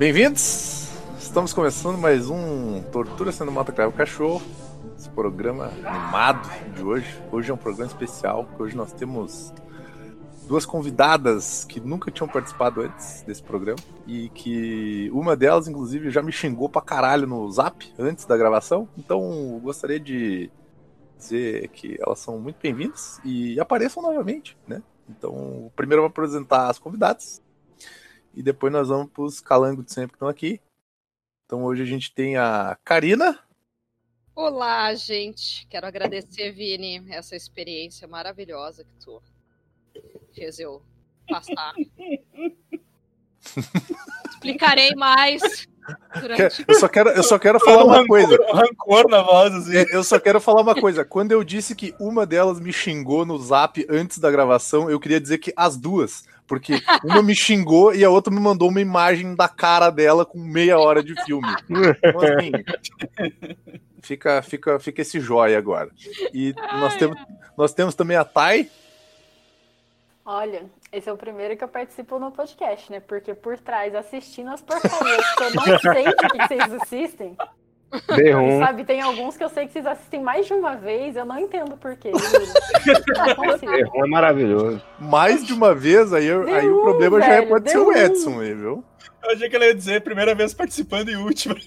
Bem-vindos! Estamos começando mais um Tortura Sendo Mata Cravo Cachorro. Esse programa animado de hoje. Hoje é um programa especial, porque hoje nós temos duas convidadas que nunca tinham participado antes desse programa e que uma delas, inclusive, já me xingou pra caralho no zap antes da gravação. Então, gostaria de dizer que elas são muito bem-vindas e apareçam novamente, né? Então, primeiro eu vou apresentar as convidadas e depois nós vamos pros calangos de sempre que estão aqui. Então, hoje a gente tem a Karina. Olá, gente. Quero agradecer, Vini, essa experiência maravilhosa que tu fez eu passar. Explicarei mais durante. Eu só quero, eu só quero falar uma coisa. Rancor na voz, assim. É, Eu só quero falar uma coisa. Quando eu disse que uma delas me xingou no zap antes da gravação, eu queria dizer que as duas. Porque uma me xingou e a outra me mandou uma imagem da cara dela com meia hora de filme. Então, assim, fica, fica, fica esse joia agora. E nós temos, nós temos também a Thay. Olha, esse é o primeiro que eu participo no podcast, né? Porque por trás, assistindo as que eu não sei o que vocês assistem. D1. sabe, tem alguns que eu sei que vocês assistem mais de uma vez, eu não entendo por quê. juro. Não consigo. D1 é maravilhoso. Mais de uma vez, aí, aí o problema já é, velho, pode ser deu. o Edson aí, viu? Eu achei que ela ia dizer primeira vez participando e última.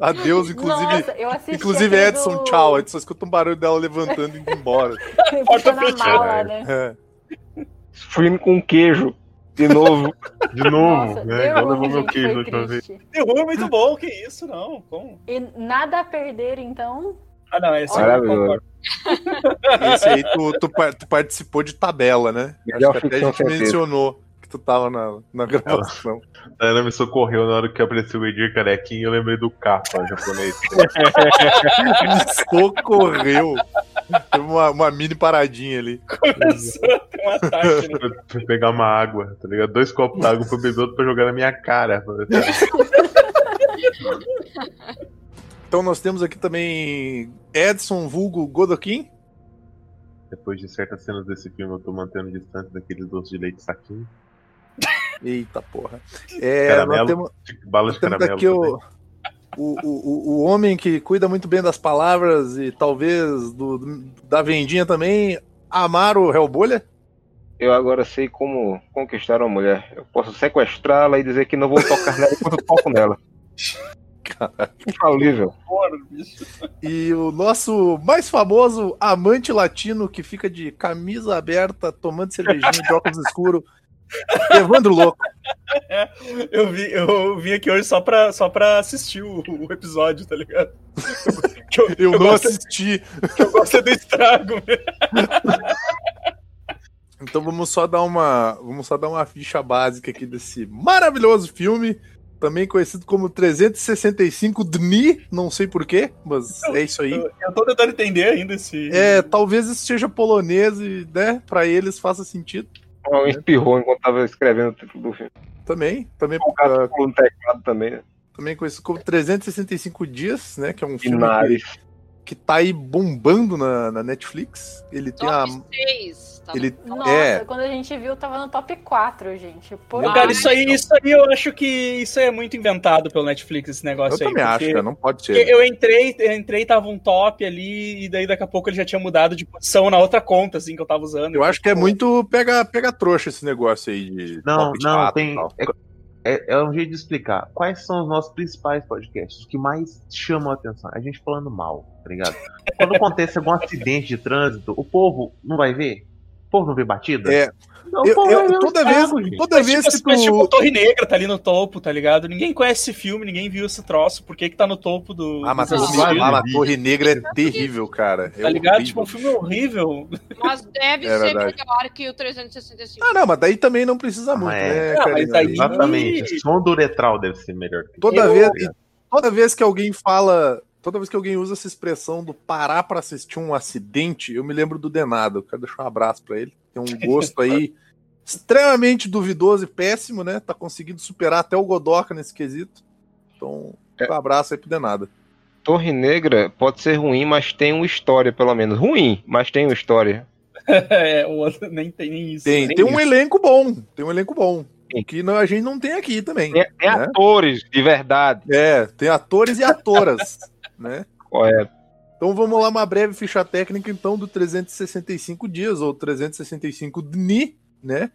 Adeus, inclusive. Nossa, eu assisti Inclusive, aquele Edson, do- tchau. Só escuta um barulho dela levantando e indo embora. Puxando a fechada. mala, né? É. Filme com queijo. De novo. De novo, Nossa, né? Igual ruim, levou meu queijo da última vez. Derruba é muito bom, que isso, não. Como? E nada a perder, então. Ah, não, Maravilhoso. concordo. Esse aí tu, tu, tu participou de tabela, né? Melhor Acho que até a gente mencionou que tu tava na, na gravação. A Ana me socorreu na hora que apareceu o Edir Carequinho e eu lembrei do capa japonês. Me socorreu. Teve uma, uma mini paradinha ali. Começou a ter um ataque. Né? Pegar uma água, tá ligado? Dois copos d'água pra beber, outro pra jogar na minha cara. Então nós temos aqui também Edson Vulgo Godokin. Depois de certas cenas desse filme, eu tô mantendo distante daqueles doces de leite saquinho. Eita porra. É, Caramelo. temos, Bala de caramelo. aqui o, o, o, o homem que cuida muito bem das palavras e talvez do, da vendinha também, Amaro Helbolha. Eu agora sei como conquistar uma mulher. Eu posso sequestrá-la e dizer que não vou tocar nela enquanto eu toco nela. Infalível. Porra, bicho. E o nosso mais famoso amante latino que fica de camisa aberta, tomando cervejinha de óculos escuro, Evandro Louco. Eu, vi, eu vim aqui hoje só pra, só pra assistir o, o episódio, tá ligado? Que eu, Eu, eu não assisti. que eu gosto é do estrago. Então vamos só dar uma, vamos só dar uma ficha básica aqui desse maravilhoso filme, também conhecido como 365 Dni, não sei porquê, mas é isso aí. Eu, eu tô tentando entender ainda esse. É, talvez isso seja polonês e, né, para eles faça sentido. Alguém espirrou enquanto tava escrevendo o título do filme. Também, também, O gato pulou no teclado também, né? também conhecido como 365 dias, né, que é um filme que, que tá aí bombando na, na Netflix. Ele tem a, Top 6. Tá ele Nossa, é, quando a gente viu, tava no top 4, gente. Pô, Meu Cara, isso aí, isso aí eu acho que isso aí é muito inventado pelo Netflix, esse eu negócio aí. também acho, cara, não pode ser. Eu entrei, eu entrei, tava um top ali, e daí daqui a pouco ele já tinha mudado de posição na outra conta, assim, que eu tava usando. Eu acho que é muito pega, pega trouxa esse negócio aí de Não, top não, tem. É, é, é um jeito de explicar. Quais são os nossos principais podcasts? Os que mais chamam a atenção? A gente falando mal, tá ligado? Quando acontece algum acidente de trânsito, o povo não vai ver? Povo não vê batida? É, Não, o Eu- povo eu- toda vez, toda Mas, vez tipo, que mas, tipo, tu. Torre Negra tá ali no topo, tá ligado? Ninguém conhece esse filme, ninguém viu esse troço. Por que que tá no topo do. Ah, mas a. Torre, Negra é terrível, cara. É Tá ligado? horrível. Tipo, um filme horrível. Mas deve É ser verdade. melhor que o 365. Ah, não, mas daí também não precisa Ah, muito, né, é. Ah, mas Karina? aí- Exatamente. O som do Uretral deve ser melhor. Toda, Eu- vez, toda vez que alguém fala. Toda vez que alguém usa essa expressão do parar pra assistir um acidente, eu me lembro do Denado. Eu quero deixar um abraço pra ele. Tem um gosto aí extremamente duvidoso e péssimo, né? Tá conseguindo superar até o Godoka nesse quesito. Então, um abraço aí pro Denado. Torre Negra pode ser ruim, mas tem uma história, pelo menos. Ruim, mas tem uma história. É, o outro nem tem nem isso. Tem, nem tem um isso. elenco bom. Tem um elenco bom. O que não- a gente não tem aqui também. Tem, tem né? atores de verdade. É, tem atores e atoras, né? Correto. Então vamos lá, uma breve ficha técnica então do 365 dias, ou 365 dni, né?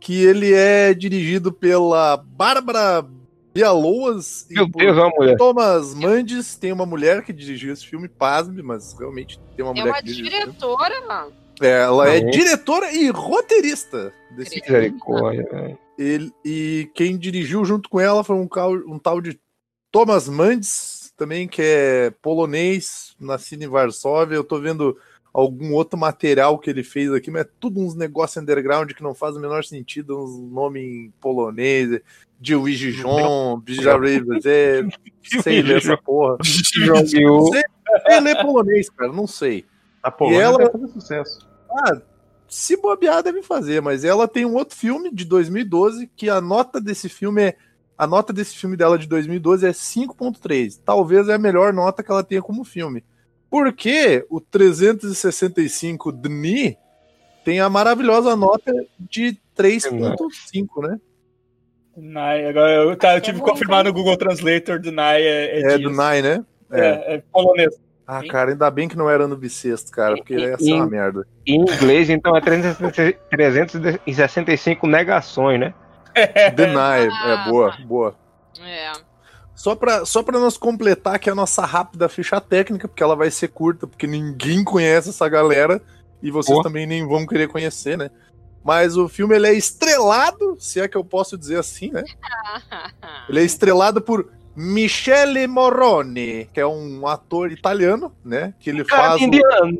Que ele é dirigido pela Bárbara Bialoas e Meu por Deus, é uma mulher. Thomas Mandes. Tem uma mulher que dirigiu esse filme, pasme, mas realmente tem uma É mulher uma que dirigiu esse filme. diretora, mano. É, ela é Uhum. diretora e roteirista desse filme. Misericórdia, velho. Ele, e quem dirigiu junto com ela foi um, cal- um tal de Thomas Mandes, também, que é polonês, nascido em Varsóvia. Eu tô vendo algum outro material que ele fez aqui, mas é tudo uns negócios underground que não faz o menor sentido, uns nomes em polonês, de Wijijon, é, sei ler essa porra. Guiú. Sei ler polonês, cara, não sei. A Polônia E ela- vai fazer sucesso. Ah, se bobear deve fazer, mas ela tem um outro filme de 2012 que a nota desse filme é a nota desse filme dela de 2012 é 5.3. Talvez é a melhor nota que ela tenha como filme. Porque o 365 Dni tem a maravilhosa nota de 3.5, né? Nai, agora eu, tá, eu tive que bom, confirmar então. no Google Translator do Nai é, é, É do Nine, né? É. É, é polonês. Ah, cara, ainda bem que não era no bissexto, cara, porque ia ser uma merda. Em inglês, então, é 365 negações, né? Deny, é boa, boa. É. Só pra, só pra nós completar aqui a nossa rápida ficha técnica, porque ela vai ser curta, porque ninguém conhece essa galera e vocês Boa. também nem vão querer conhecer, né? Mas o filme ele é estrelado, se é que eu posso dizer assim, né? Ele é estrelado por Michele Morrone, que é um ator italiano, né? Que ele Cara faz. o- indiano.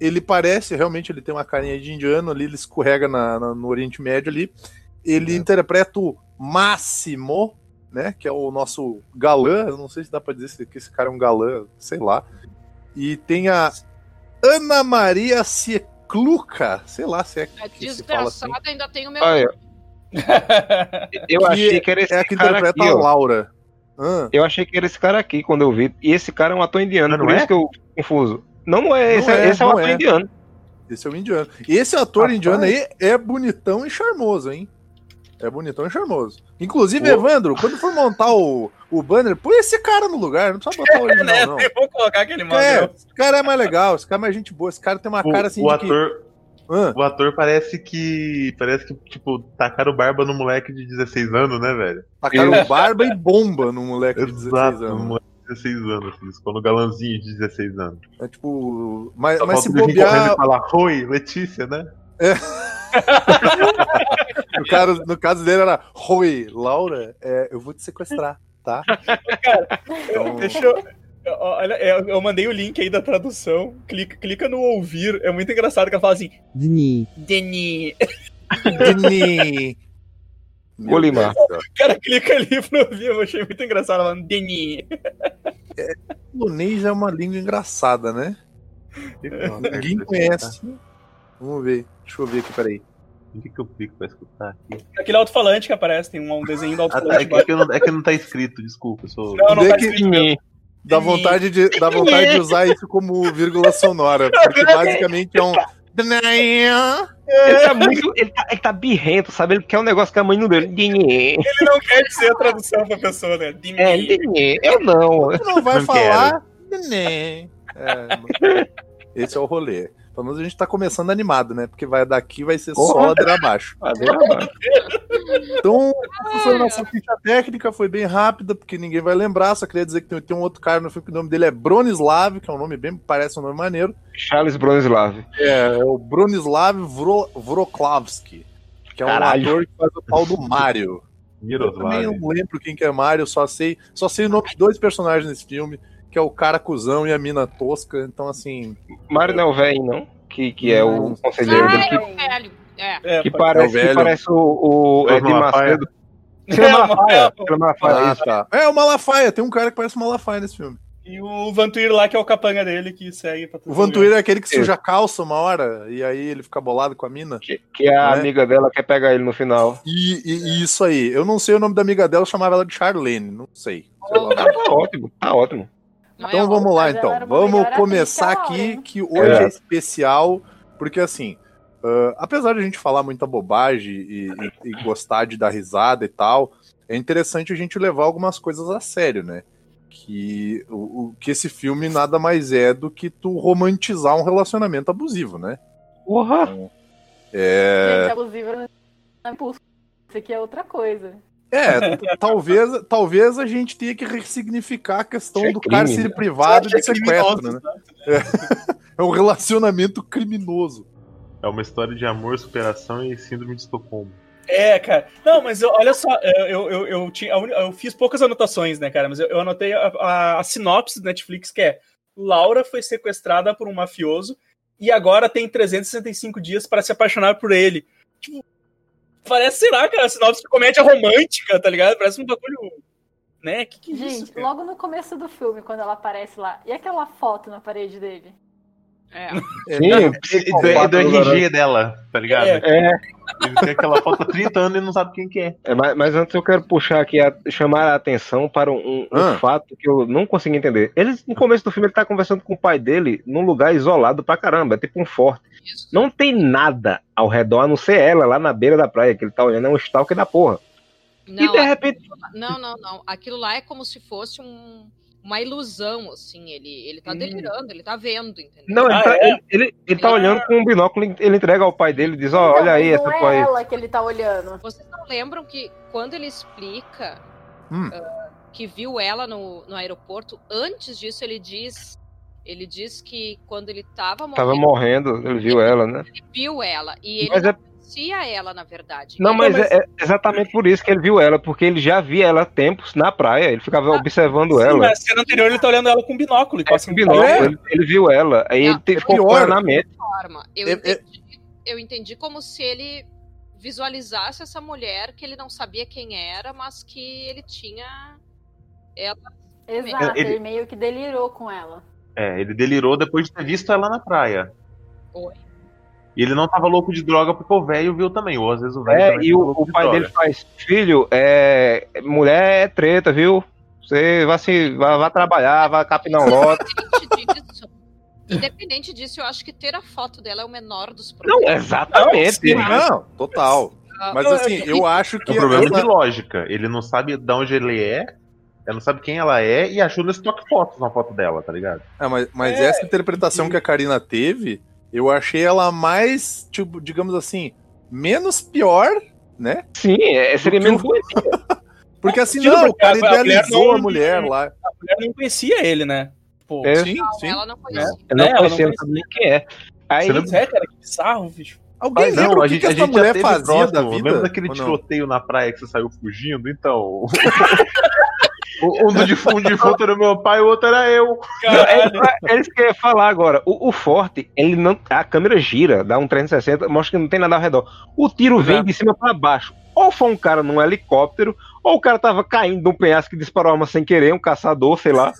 ele parece, realmente, ele tem uma carinha de indiano ali, ele escorrega na- na- no Oriente Médio ali. Ele interpreta o Máximo, né? Que é o nosso galã. Eu não sei se dá pra dizer se- que esse cara é um galã, sei lá. E tem a Ana Maria Ciecluca, sei lá se é A que se fala assim. desgraçada ainda tem o meu. Olha, eu Que achei que era esse É a que cara interpreta aqui, a. Laura. Ah, Eu achei que era esse cara aqui quando eu vi. E esse cara é um ator indiano, não por é? isso que eu confuso. Não, não é. Não Esse é, é, esse é um ator é. indiano. esse é o indiano. Esse ator Rapaz. indiano aí é bonitão e charmoso, hein? É bonitão e charmoso. Inclusive, Pô. Evandro, quando for montar o, o banner, põe esse cara no lugar, não precisa botar o original, não. Eu vou colocar aquele É, modelo. esse cara é mais legal, esse cara é mais gente boa, esse cara tem uma O, cara assim o de ator, que. O ator parece que. Parece que, tipo, tacaram barba no moleque de 16 anos, né, velho? tacaram barba e bomba no moleque de 16 Exato, no anos. de 16 anos, assim, no galãzinho de 16 anos. É tipo. Mas, mas se bobear. e falar, oi, Letícia, né? No, cara, no caso dele era Rui, Laura, é, eu vou te sequestrar, tá? Então, Deixa eu. eu- Olha, eu, eu mandei o link aí da tradução. Clica, clica no ouvir. É muito engraçado que ela fala assim: Dni. Deni. Dini. Meu Olimar. Deus do céu. O cara clica ali pra ouvir. Eu achei muito engraçado ela falando Deni. O polonês é uma língua engraçada, né? Ninguém conhece. Vamos ver. Deixa eu ver aqui, peraí. O que, que eu clico pra escutar aqui? Aquele alto-falante que aparece, tem um, um desenho do Ah, tá, é, alto-falante. que, é, que não, é que não tá escrito, desculpa. Eu sou... Não, não é tá que- escrito mesmo. Dá vontade, de, dá vontade de usar isso como vírgula sonora, porque basicamente é um. Ele tá muito. Ele tá, ele tá birrento, sabe? Ele quer um negócio que a mãe não deu. Ele não quer dizer a tradução pra pessoa, né? É. Eu não. Não vai Não falar. É, esse é o rolê. Pelo menos a gente tá começando animado, né? Porque vai daqui vai ser só Porra. ladeira abaixo. Ladeira abaixo. Então, essa foi a nossa ficha técnica, foi bem rápida, porque ninguém vai lembrar. Só queria dizer que tem, tem um outro cara no filme que o nome dele é Bronislav, que é um nome bem, parece um nome maneiro. Charles Bronislav. É, é o Bronislav Vro, Vroklavski, que é um Caralho. ator que faz o pau do Mario. Eu também não lembro quem que é Mario, só sei, só sei o nome de dois personagens nesse filme, que é o cara cuzão e a mina tosca. Então, assim, Mário não é o velho, não? Que, que é o conselheiro Ah, dele. é Que, o velho. É. É, que parece, É o velho. que parece o, o Edir Malafaia. Macedo. Malafaia. Silvio Malafaia, ah, tá. É o Malafaia, tem um cara que parece o Malafaia nesse filme. E o Vantuir lá, que é o capanga dele, que segue pra O Vantuir é aquele que suja a calça uma hora e aí ele fica bolado com a mina. Que, que a Né? amiga dela quer pegar ele no final. E, e- e isso aí, eu não sei o nome da amiga dela, eu chamava ela de Charlene, não sei. Sei lá. Tá ótimo, tá ótimo. Não é Então vamos lá, então. Vamos começar aqui, hein? que hoje É. é especial, porque assim, ah, apesar de a gente falar muita bobagem e, e- e gostar de dar risada e tal, é interessante a gente levar algumas coisas a sério, né? Que, o, o- que esse filme nada mais é do que tu romantizar um relacionamento abusivo, né? Porra! É, Gente, abusiva não é impulso. Isso aqui é outra coisa. É talvez, talvez a gente tenha que ressignificar a questão Isso é do crime, cárcere né? privado de É criminoso, sequestro, né? É um relacionamento criminoso. É uma história de amor, superação e síndrome de Estocolmo. É, cara. Não, mas eu- olha só, eu, eu, eu, tinha, eu fiz poucas anotações, né, cara? Mas eu, eu anotei a, a- a sinopse do Netflix, que é Laura foi sequestrada por um mafioso e agora tem 365 dias para se apaixonar por ele. Tipo, parece, sei lá, cara, sinopse de comédia romântica, tá ligado? Parece um bagulho. Né? Que que é isso? Gente, cara? logo no começo do filme, quando ela aparece lá, e aquela foto na parede dele? É. É, Sim, E do, e do RG dela, tá ligado? É. É, Ele tem aquela foto há 30 anos e não sabe quem que é. é, mas, mas antes eu quero puxar aqui, a, chamar a atenção para um, um- Ah. fato que eu não consegui entender. Ele, no começo do filme, ele tá conversando com o pai dele num lugar isolado pra caramba, é tipo um forte. Isso. Não tem nada ao redor, a não ser ela, lá na beira da praia, que ele tá olhando, é um stalker da porra. e Não, de repente, não, não, não. Aquilo lá é como se fosse um- uma ilusão, assim. Ele, ele tá Hum. delirando, ele tá vendo, entendeu? não, ele, Ah, tá, é? ele, ele, ele tá olhando com um binóculo, ele entrega ao pai dele e diz, ó, Então, olha aí, essa não tua é aí. ela que ele tá olhando. Vocês não lembram que quando ele explica Hum. ah, que viu ela no, no aeroporto, antes disso ele diz. Ele diz que quando ele tava morrendo, Tava morrendo, ele viu ela, né? ele viu ela. E ele Mas não é- conhecia ela, na verdade. Não, Ele- mas, mas- É, é exatamente por isso que ele viu ela, porque ele já via ela há tempos na praia, ele ficava Ah, observando Sim, ela. na cena anterior ele tá olhando ela com binóculo. E É, com um binóculo, É. ele, ele viu ela, aí Não, ele é ficou pior. com na mente. forma. Eu, É- é- entendi, eu entendi como se ele visualizasse essa mulher que ele não sabia quem era, mas que ele tinha. Ela. Exato, Ele- ele meio que delirou com ela. É, ele delirou depois de ter visto ela na praia. Oi. E ele não tava louco de droga porque o velho viu também. Ou às vezes o velho É, também e o, louco o de pai droga. dele faz, filho, é, mulher é treta, viu? Você vai se vai, vai trabalhar, vai capinar um lote. Independente disso, eu acho que ter a foto dela é o menor dos Não, problemas. exatamente. Não, total. Mas Não, assim, é- eu acho É que um problema essa- de lógica. Ele não sabe de onde ele é, ele não sabe quem ela é e achou nesse toque fotos na foto dela, tá ligado? É, mas, mas É, essa interpretação que a Karina teve, eu achei ela mais, tipo, digamos assim, menos pior, né? Sim, é, seria menos o- doente. Porque assim, Tira não, o cara cara, a mulher idealizou não- a mulher lá. A mulher não conhecia ele, né? Tipo, É, Sim, sim. Ela não conhecia. eu não É, ela conhecia, não não sabe nem quem é. Aí, Você Pois é, cara, que bizarro, bicho. Alguém Mas lembra não, o a que, gente, que a essa gente mulher fazia próximo. da vida? Lembra daquele não? tiroteio na praia que você saiu fugindo? Então. o- um do defunto, um defunto era meu pai, o outro era eu. Caralho. É isso que eu ia falar agora. O, o forte, ele não. A câmera gira, dá um 360, mostra que não tem nada ao redor. O tiro vem de cima pra baixo. Ou foi um cara num helicóptero, ou o cara tava caindo de um penhasco que disparou a arma sem querer, um caçador, sei lá.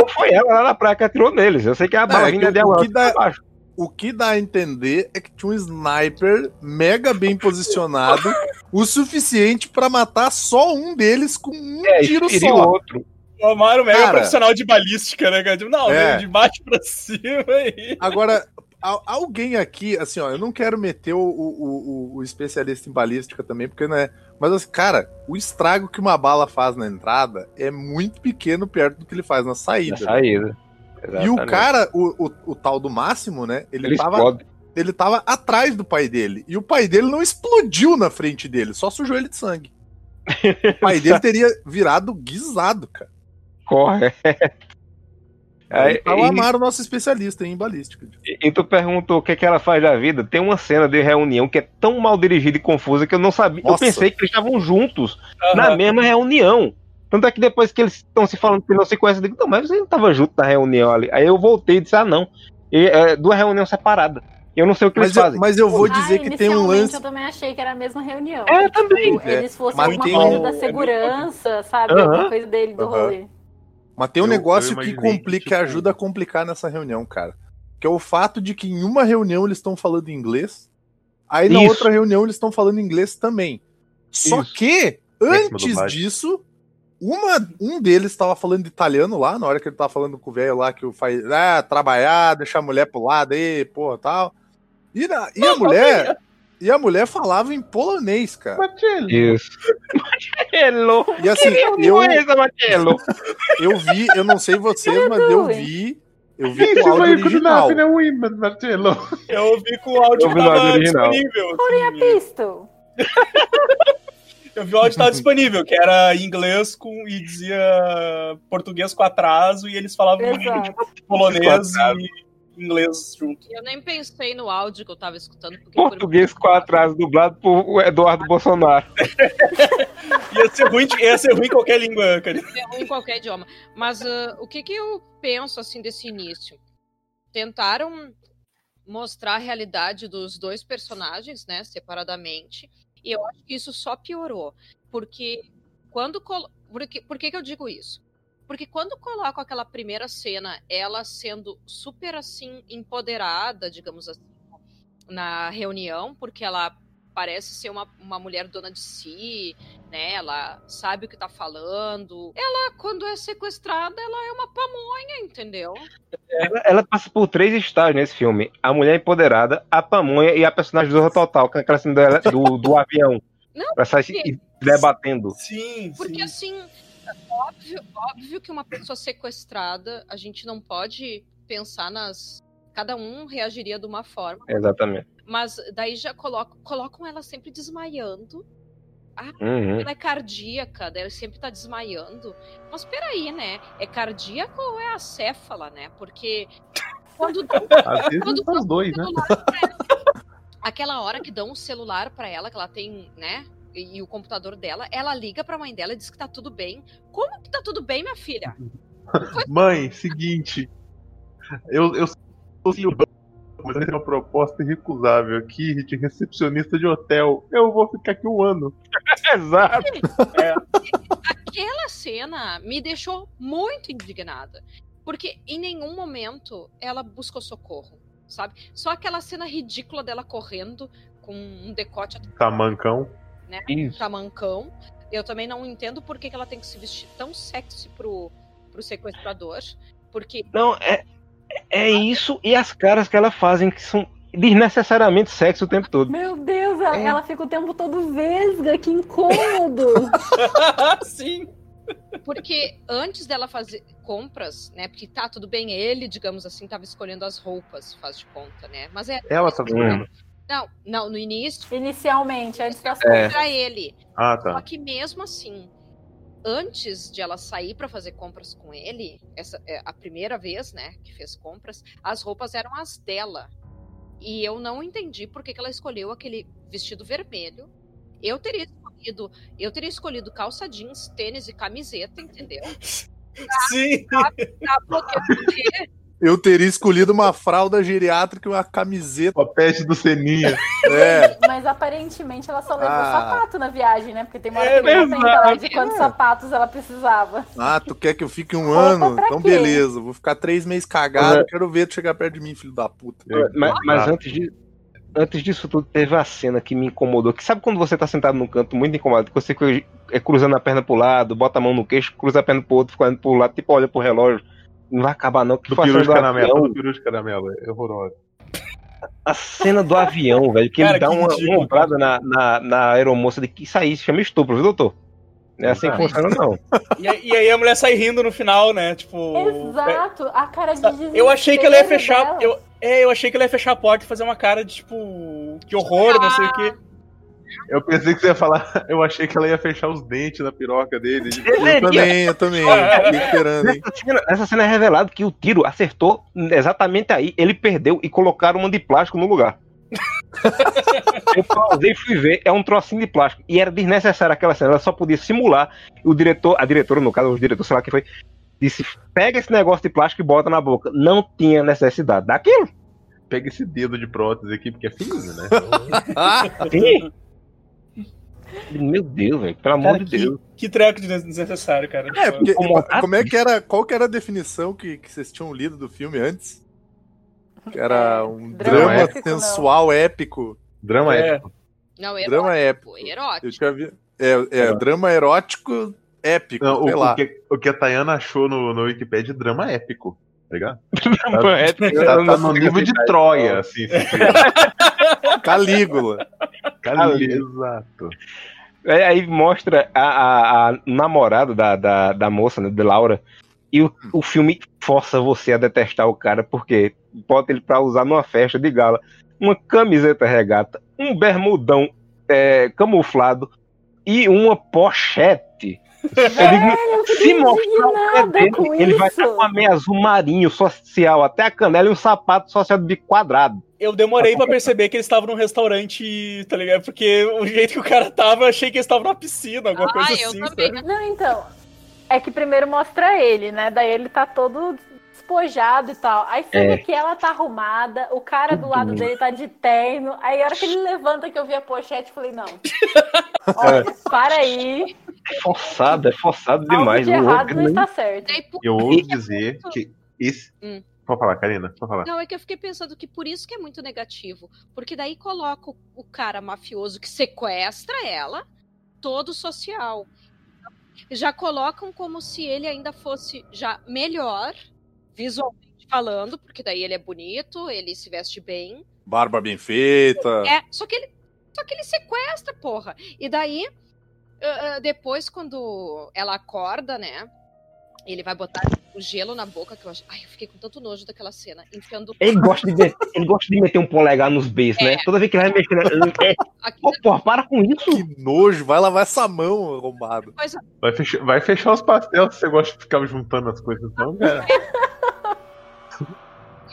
ou foi ela lá na praia que atirou neles. Eu sei que a é bala que vinha o- dela que dá- pra baixo. O que dá a entender é que tinha um sniper mega bem posicionado, o suficiente pra matar só um deles com um É, tiro só. o outro. Amaro mega Cara. profissional de balística, né, cara? Tipo, não, É. veio de baixo pra cima aí. Agora, al- alguém aqui, assim, ó, eu não quero meter o, o, o- o especialista em balística também, porque não é. Mas, assim, cara, o estrago que uma bala faz na entrada é muito pequeno perto do que ele faz na saída. Na saída. E o Exatamente. cara, o, o, o tal do Máximo, né? Ele, Ele tava, explode. ele tava atrás do pai dele. E o pai dele não explodiu na frente dele, só sujou ele de sangue. O pai dele teria virado guisado, cara. Corre. Aí tá o Amaro, nosso especialista em balística. E, e tu perguntou o que, é que ela faz da vida. Tem uma cena de reunião que é tão mal dirigida e confusa que eu não sabia. Nossa. Eu pensei que eles estavam juntos Aham. na mesma reunião. Tanto é que depois que eles estão se falando que não se conhecem, eu digo, não, mas você não estava junto na reunião ali. Aí eu voltei e disse, ah, não. E, é, duas reuniões separadas. Eu não sei o que Mas eles eu, fazem. mas eu vou Ah, dizer que tem um lance. Eu também achei que era a mesma reunião. É, que, tipo, também. Eles fossem Mas alguma tem coisa um- da é segurança, sabe? Aham. Alguma coisa dele do Aham. rolê. Mas tem um Eu- negócio eu que complica, tipo- ajuda a complicar nessa reunião, cara. Que é o fato de que em uma reunião eles estão falando inglês, aí na Isso. outra reunião eles estão falando inglês também. Só Isso. que, antes disso, uma, um deles estava falando italiano lá, na hora que ele tava falando com o velho lá, que o faz ah, trabalhar, deixar a mulher pro lado aí, porra, tal. E, na- e a mulher. E a mulher falava em polonês, cara. Marcelo. Isso. Marcelo! E assim, Eu... eu, Essa, Marcelo! eu vi, eu não sei vocês, mas eu vi. Eu vi Esse com o áudio foi o original. Kudunap, né, Women, Marcelo? Eu ouvi com o áudio Eu que vi no áudio original. Pistol. Eu vi o áudio que tava disponível, que era em inglês com, e dizia português com atraso e eles falavam Exato. polonês e inglês junto. Eu nem pensei no áudio que eu tava escutando. Porque por- Português com atraso, dublado por Eduardo Bolsonaro. Ia ser ruim, ia ser ruim em qualquer língua, cara. É ruim em qualquer idioma. Mas ah, o que, que eu penso assim desse início? Tentaram mostrar a realidade dos dois personagens, né, separadamente, e eu acho que isso só piorou, porque quando porque, por que, que eu digo isso? Porque quando coloco aquela primeira cena, ela sendo super assim empoderada, digamos assim, na reunião, porque ela parece ser uma, uma mulher dona de si, né? Ela sabe o que tá falando. Ela, quando é sequestrada, ela é uma pamonha, entendeu? Ela, ela passa por três estágios nesse filme: a mulher empoderada, a pamonha e a personagem do Total, que é aquela cena dela- do, do avião. Não, Ela sai se debatendo. Sim, Porque sim. assim, óbvio, óbvio que uma pessoa sequestrada, a gente não pode pensar nas. Cada um reagiria de uma forma, Exatamente. mas daí já colocam, colocam ela sempre desmaiando. Uhum. Ela é cardíaca, ela sempre tá desmaiando. Mas peraí, né? É cardíaca ou é acéfala, né? Porque quando dão Às vezes Quando são os dois, né? ela. Aquela hora que dão um celular pra ela, que ela tem, né? E, e o computador dela, ela liga pra mãe dela e diz que tá tudo bem. Como que tá tudo bem, minha filha? Mãe, seguinte. Eu, eu do banco, mas eu tenho uma proposta irrecusável aqui de recepcionista de hotel. Eu vou ficar aqui um ano. Exato. Aquela cena me deixou muito indignada. Porque em nenhum momento ela buscou socorro, sabe? Só aquela cena ridícula dela correndo com um decote Tamancão. Isso. tamancão. Eu também não entendo por que, que ela tem que se vestir tão sexy pro, pro sequestrador. Porque Não, é, é isso e as caras que ela fazem que são desnecessariamente sexo o tempo todo. Meu Deus, ela, É. ela fica o tempo todo vesga, que incômodo. sim. Porque antes dela fazer compras, né? Porque tá tudo bem, ele, digamos assim, tava escolhendo as roupas, faz de conta, né? Mas é. Ela tá escolhendo. Não, não, no início Inicialmente, antes das É. era ele. Ah, Só tá. que mesmo assim, antes de ela sair pra fazer compras com ele, essa é a primeira vez, né, que fez compras, as roupas eram as dela. E eu não entendi por que, que ela escolheu aquele vestido vermelho. Eu teria escolhido, eu teria escolhido calça jeans, tênis e camiseta, entendeu? Sim. Tá, porque, porque Eu teria escolhido uma fralda geriátrica e uma camiseta. A peste do Seninha. É, Mas aparentemente ela só levou Ah. sapato na viagem, né? Porque tem uma hora É que ele mesmo, comenta lá de é. quantos sapatos ela precisava. ah, tu quer que eu fique um ano? Então quê? beleza, vou ficar três meses cagado. É. Quero ver tu chegar perto de mim, filho da puta. Mas, mas Ah, antes, de, antes disso tudo, teve a cena que me incomodou. Que sabe quando você tá sentado num canto muito incomodado, que você é cruzando a perna pro lado, bota a mão no queixo, cruza a perna pro outro, fica olhando pro lado, tipo, olha pro relógio. Não vai acabar, não. Que Do peru cena de do caramelo. Do peru de caramelo. É horroroso. A cena do avião, velho, que Cara, ele dá que uma, ombrada na, na, na aeromoça de que isso aí se chama estupro, viu, doutor? Não é assim que Ah. funciona, não. E, aí- e aí a mulher sai rindo no final, né? Tipo. Exato, a cara de desespero Eu achei que ela ia fechar. dela. Eu, é, eu achei que ela ia fechar a porta e fazer uma cara de tipo. Que horror, não sei o quê. Eu pensei que você ia falar. Eu achei que ela ia fechar os dentes na piroca dele. Eu também, eu também. Fiquei esperando, hein? Nessa cena, nessa cena é revelado que o tiro acertou exatamente aí. Ele perdeu e colocaram uma de plástico no lugar. Eu pausei e fui ver, é um trocinho de plástico. E era desnecessária aquela cena, ela só podia simular. O diretor, a diretora, no caso, o diretor, sei lá quem foi, disse: pega esse negócio de plástico e bota na boca. Não tinha necessidade daquilo. Pega esse dedo de prótese aqui, porque é fininho, né? Sim. Meu Deus, velho, pelo amor Cara, de Deus. Que treco de desnecessário, cara. É, porque Incomodado. como é que era, qual que era a definição que, que vocês tinham lido do filme antes? Que era É, um drama drama, épico, não. sensual épico. Drama É. épico. não, Drama erótico, épico. erótico. Eu tinha vi... é, é, drama erótico épico, Não, sei o, lá. o que, o que a Tayana achou no, no Wikipedia é drama épico, ligado? É, Tá, tá no nível de Troia, assim. Calígula. Cali, exato. É, aí mostra a, a, a namorada da, da, da moça, né, de Laura, e o, o filme força você a detestar o cara, porque bota ele pra usar numa festa de gala uma camiseta regata, um bermudão é, camuflado e uma pochete. Eu digo, Velho, eu se mostrar o pé dele, ele vai estar isso. com a meia azul marinho social até a canela e um sapato social de quadrado. Eu demorei pra perceber que eles estavam num restaurante, tá ligado? Porque o jeito que o cara tava, eu achei que eles estavam na piscina, alguma Ah, coisa eu assim, também. sabe? Não, então. É que primeiro mostra ele, né? Daí ele tá todo despojado e tal. Aí você É. que ela tá arrumada, o cara do lado dele tá de terno. Aí a hora que ele levanta que eu vi a pochete, eu falei, não. Olha, para aí. É forçado, é forçado Algo demais. de O errado outro não nem- está certo. Eu ouso dizer que esse. Hum. Pode falar, Karina, pode falar. Não, é que eu fiquei pensando que por isso que é muito negativo. Porque daí coloca o, o cara mafioso que sequestra ela, todo social. Já colocam como se ele ainda fosse já melhor, visualmente falando, porque daí ele é bonito, ele se veste bem. Barba bem feita. É, só que ele, só que ele sequestra, porra. E daí, ah, ah, depois, quando ela acorda, né? Ele vai botar o gelo na boca, que eu acho. Ai, eu fiquei com tanto nojo daquela cena. Enfiando. Ele gosta, de meter, ele gosta de meter um polegar nos beijos, né? Toda vez que ele vai mexer. É, Aqui, Ô, porra, para com isso. Que nojo, vai lavar essa mão, arrombado. coisa Vai fechar, vai fechar os pastéis se você gosta de ficar juntando as coisas, então, cara.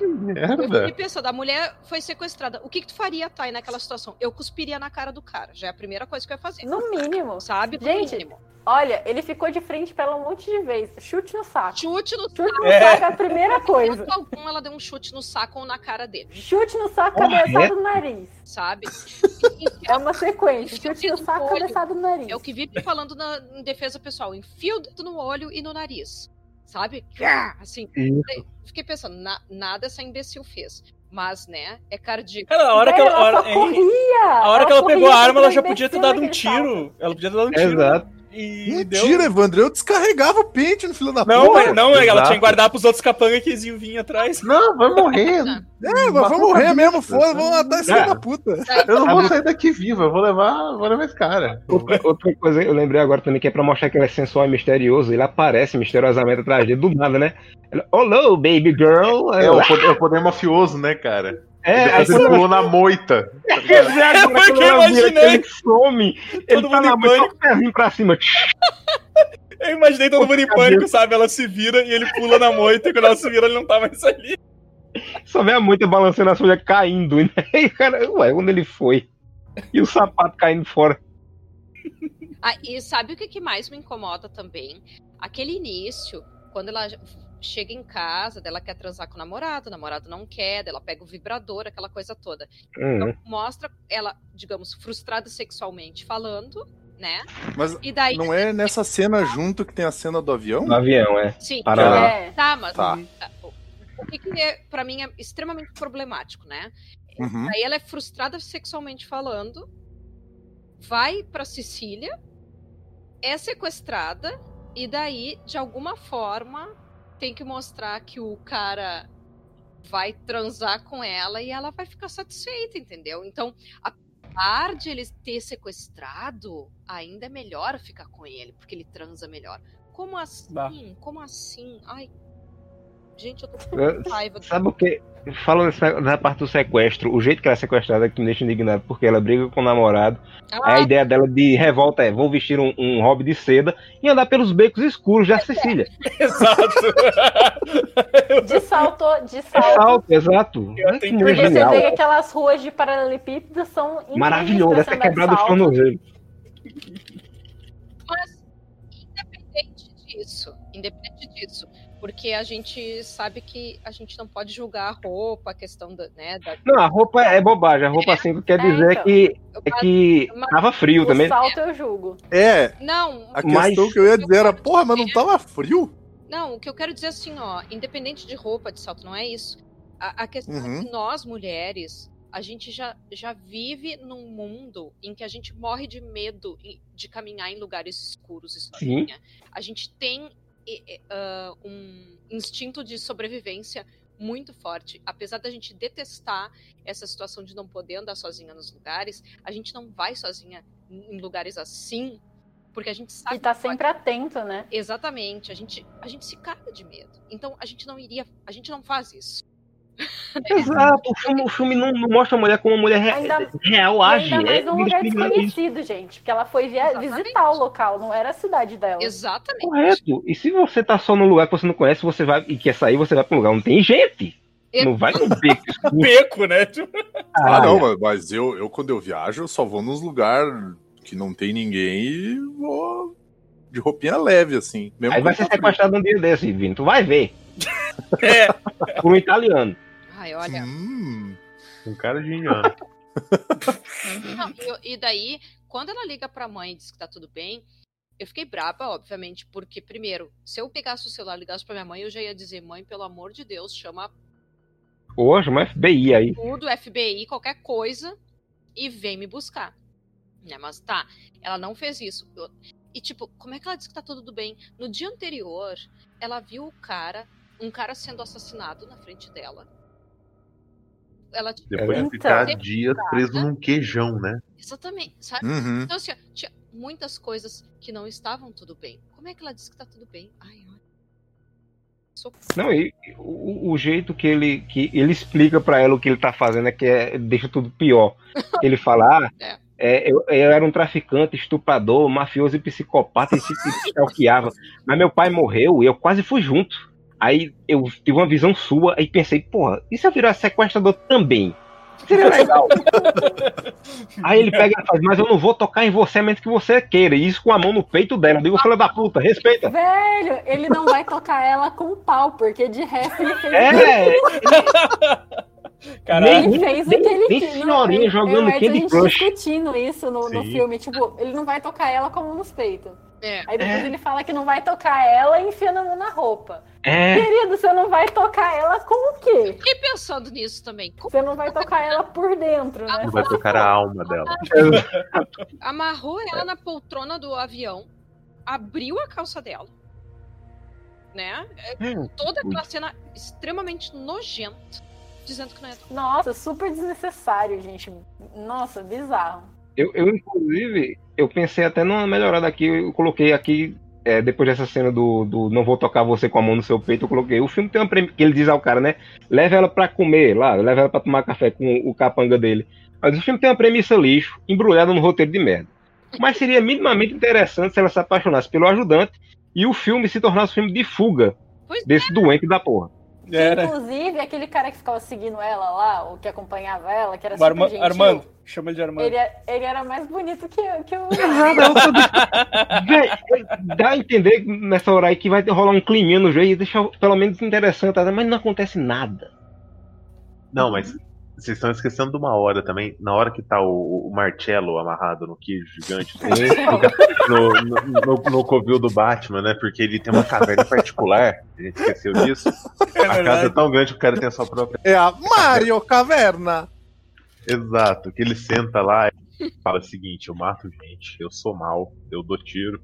que Eu merda. fiquei pensando, a mulher foi sequestrada. O que, que tu faria, Thay, naquela situação? Eu cuspiria na cara do cara. Já é a primeira coisa que eu ia fazer. No mínimo. Sabe? No Gente, mínimo. Olha, ele ficou de frente pra ela um monte de vezes. Chute no saco. Chute no Chute no É. saco é a primeira coisa. algum, ela deu um chute no saco ou na cara dele, Chute no saco, Porra, cabeçada no nariz. sabe? É uma sequência. Chute no saco, cabeçada no nariz. É o que vive falando na, em defesa pessoal. Enfia o dedo no olho e no nariz. Sabe? Assim. Fiquei pensando, na- nada essa imbecil fez. Mas, né, é cardíaco. Cara, a hora que ela. a hora- corria. A hora que ela pegou a arma, ela já podia ter dado um tiro. Ela podia ter dado um tiro. Exato. E Mentira, deu... Evandro, eu descarregava o pente no filho da Não, puta. mas, não, ela exato. tinha que guardar pros outros capangas que eles iam vir atrás. Não, vai morrer. É, mas Matou vamos morrer mesmo, foda, vamos matar esse filho É. da puta. Eu não vou sair daqui vivo, eu vou levar, vou levar esse cara. Outra, outra coisa, eu lembrei agora também que é pra mostrar que ele é sensual e misterioso. Ele aparece misteriosamente atrás dele, do nada, né? Ele, Hello, baby girl. É, o poder, é o poder mafioso, né, cara? É, aí ele quando pulou na moita. Exato, Foi o que eu imaginei. Ele some, ele Todo tá mundo na em pânico. mão, pezinho pra cima. Eu imaginei todo mundo em pânico, sabe? Ela se vira e ele pula na moita e quando ela se vira, ele não tá mais ali. Só vê a moita balançando a folha caindo. Né? E o cara, ué, onde ele foi? E o sapato caindo fora. Ah, e sabe o que, que mais me incomoda também? Aquele início, quando ela chega em casa, dela quer transar com o namorado, o namorado não quer, dela pega o vibrador, aquela coisa toda. Hum, Então, mostra ela, digamos, frustrada sexualmente falando, né? Mas E daí, não é nessa cena junto que tem a cena do avião? no avião, é. sim, Para- É. tá, mas Tá. o que, que é, pra mim é extremamente problemático, né? Uhum. Aí ela é frustrada sexualmente falando, vai pra Sicília, é sequestrada, e daí, de alguma forma, tem que mostrar que o cara vai transar com ela e ela vai ficar satisfeita, entendeu? Então, apesar de ele ter sequestrado, ainda é melhor ficar com ele, porque ele transa melhor. Como assim? Bah. Como assim? Ai. Gente, eu tô É, com raiva. do- Sabe o que? Fala dessa- da parte do sequestro, o jeito que ela é sequestrada que me deixa indignado, porque ela briga com o namorado. Aí a Ah, ideia dela de revolta é: vou vestir um, um hobby de seda e andar pelos becos escuros da Sicília. Exato. De salto, de É salto. salto, exato. Eu Olha que você vê que aquelas ruas de paralelepípedo são incríveis Maravilhoso, ter andar de tornozelos. Mas, independente disso, independente disso, porque a gente sabe que a gente não pode julgar a roupa, a questão da, né, da Não, a roupa é bobagem. A roupa assim quer É, dizer então. que, é que Mas- tava frio O também. salto eu julgo. É, Não, a Mas- questão que eu ia dizer era, porra, mas não tava frio? não, o que eu quero dizer assim, ó, independente de roupa de salto, não é isso. A, a questão é Uhum. que nós, mulheres, a gente já, já vive num mundo em que a gente morre de medo de caminhar em lugares escuros e sozinha. A gente tem ah, um instinto de sobrevivência muito forte. Apesar da gente detestar essa situação de não poder andar sozinha nos lugares, a gente não vai sozinha em lugares assim, porque a gente sabe E tá que pode sempre atento, né? Exatamente, a gente, a gente se caga de medo. Então a gente não iria, a gente não faz isso. Exato, o filme, o filme não, não mostra a mulher como uma mulher re- Ainda- real age. ainda mais É, num lugar isso. desconhecido, gente. Porque ela foi via- visitar o local, não era a cidade dela. Exatamente. Correto. E se você tá só num lugar que você não conhece, você vai e quer sair, você vai pra um lugar onde tem gente. Não vai no beco. escuro. Beco, né? Ah, Caralho. não, mas- mas eu, eu quando eu viajo, eu só vou nos lugares que não tem ninguém e vou de roupinha leve, assim. Mesmo Aí vai ser sequestrado um dia desse, Vini. Tu vai ver. é. Por um italiano. Ai, olha. Hum, Um cara de indiano. Não, e, eu- e daí, quando ela liga pra mãe e diz que tá tudo bem, eu fiquei braba, obviamente, porque, primeiro, se eu pegasse o celular e ligasse pra minha mãe, eu já ia dizer, mãe, pelo amor de Deus, chama Hoje, uma FBI aí. tudo, FBI, qualquer coisa, e vem me buscar. Né, mas tá, ela não fez isso. Eu- e, tipo, como é que ela disse que tá tudo bem? No dia anterior, ela viu o cara, um cara sendo assassinado na frente dela. Ela, Depois Então. de ficar dias preso num queijão, né? exatamente, sabe? uhum. Então, assim, tinha muitas coisas que não estavam tudo bem. Como é que ela disse que tá tudo bem? Ai, olha. Não, e o, o jeito que ele, que ele explica pra ela o que ele tá fazendo é que é- deixa tudo pior. Ele fala, ah, É. é, eu, eu era um traficante, estuprador, mafioso e psicopata e se se stalkeava. Mas meu pai morreu e eu quase fui junto. Aí eu tive uma visão sua e pensei, porra, e se eu virar sequestrador também? Seria legal. Aí ele pega e faz, mas eu não vou tocar em você a menos que você queira. E isso com a mão no peito dela. Eu digo, filha da puta, respeita. Velho, ele não vai tocar ela com o pau, porque de resto ele fez, É, Caralho. ele fez o nem- que ele nem quis. senhorinha eu jogando o Edson, Candy Crush. discutindo isso no, no filme. Tipo, ele não vai tocar ela com a mão nos peitos. É. Aí depois É. ele fala que não vai tocar ela e enfia a mão na roupa. É. Querido, você não vai tocar ela com o quê? Fiquei pensando nisso também. Como Você não vai tocar ela por dentro, né? Vai tocar a alma dela. amarrou ela na poltrona do avião, abriu a calça dela, né? Hum. Toda aquela cena extremamente nojenta, dizendo que não é Nossa, super desnecessário, gente. Nossa, bizarro. Eu, eu, inclusive, eu pensei até numa melhorada aqui. Eu coloquei aqui, é, depois dessa cena do, do Não Vou Tocar Você com a Mão no Seu Peito, eu coloquei. O filme tem uma premissa que ele diz ao cara, né? Leva ela pra comer lá, leva ela pra tomar café com o capanga dele. Mas o filme tem uma premissa lixo, embrulhada no roteiro de merda. Mas seria minimamente interessante se ela se apaixonasse pelo ajudante e o filme se tornasse um filme de fuga Pois desse doente da porra. Era. Inclusive, aquele cara que ficava seguindo ela lá, ou que acompanhava ela, que era O super Arma- gentil, Armando. Chama ele de Armando. Ele, é- ele era mais bonito que, que o. Véi, dá a entender nessa hora aí que vai rolar um climinha no jogo e deixar pelo menos interessante, até, mas não acontece nada. Não, mas vocês estão esquecendo de uma hora também. Na hora que tá o, o Marcello amarrado no queijo gigante no, no, no, no covil do Batman, né? Porque ele tem uma caverna particular. A gente esqueceu disso. É A casa é tão grande que o cara tem a sua própria. É a Mario Caverna. Exato, que ele senta lá e fala o seguinte: eu mato gente, eu sou mal, eu dou tiro,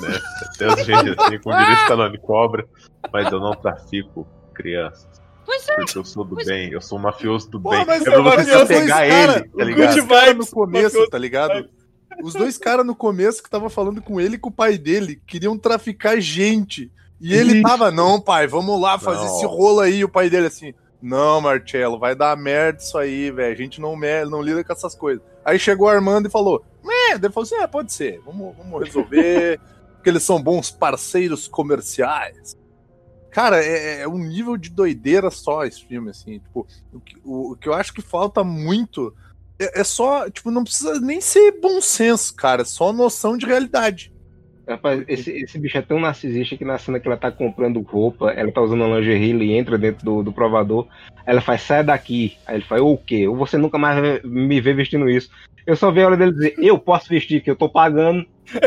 né? Até as gente assim, com direito de cobra, mas eu não trafico crianças. Pois é, Porque eu sou do Pois- bem, eu sou um mafioso do Pô, bem. mas é pra você se pegar cara, ele, tá o ligado? Good cara no Vibes, começo, tá ligado? Os dois caras no começo que tava falando com ele e com o pai dele queriam traficar gente. E ele tava, não, pai, vamos lá fazer Não. esse rolo aí. E o pai dele assim, não, Marcelo, vai dar merda isso aí, velho. A gente não, não lida com essas coisas. Aí chegou o Armando e falou, merda. Ele falou assim, é, pode ser, vamos, vamos resolver. porque eles são bons parceiros comerciais. Cara, é, é um nível de doideira só esse filme, assim. Tipo, o que, o- o que eu acho que falta muito é, é só, tipo, não precisa nem ser bom senso, cara. É só noção de realidade. Rapaz, esse, esse bicho é tão narcisista que na cena que ela tá comprando roupa, ela tá usando uma lingerie, ele entra dentro do, do provador, ela faz, sai daqui. Aí ele faz, o quê? Ou você nunca mais me vê vestindo isso. Eu só vi a hora dele dizer, eu posso vestir, que eu tô pagando.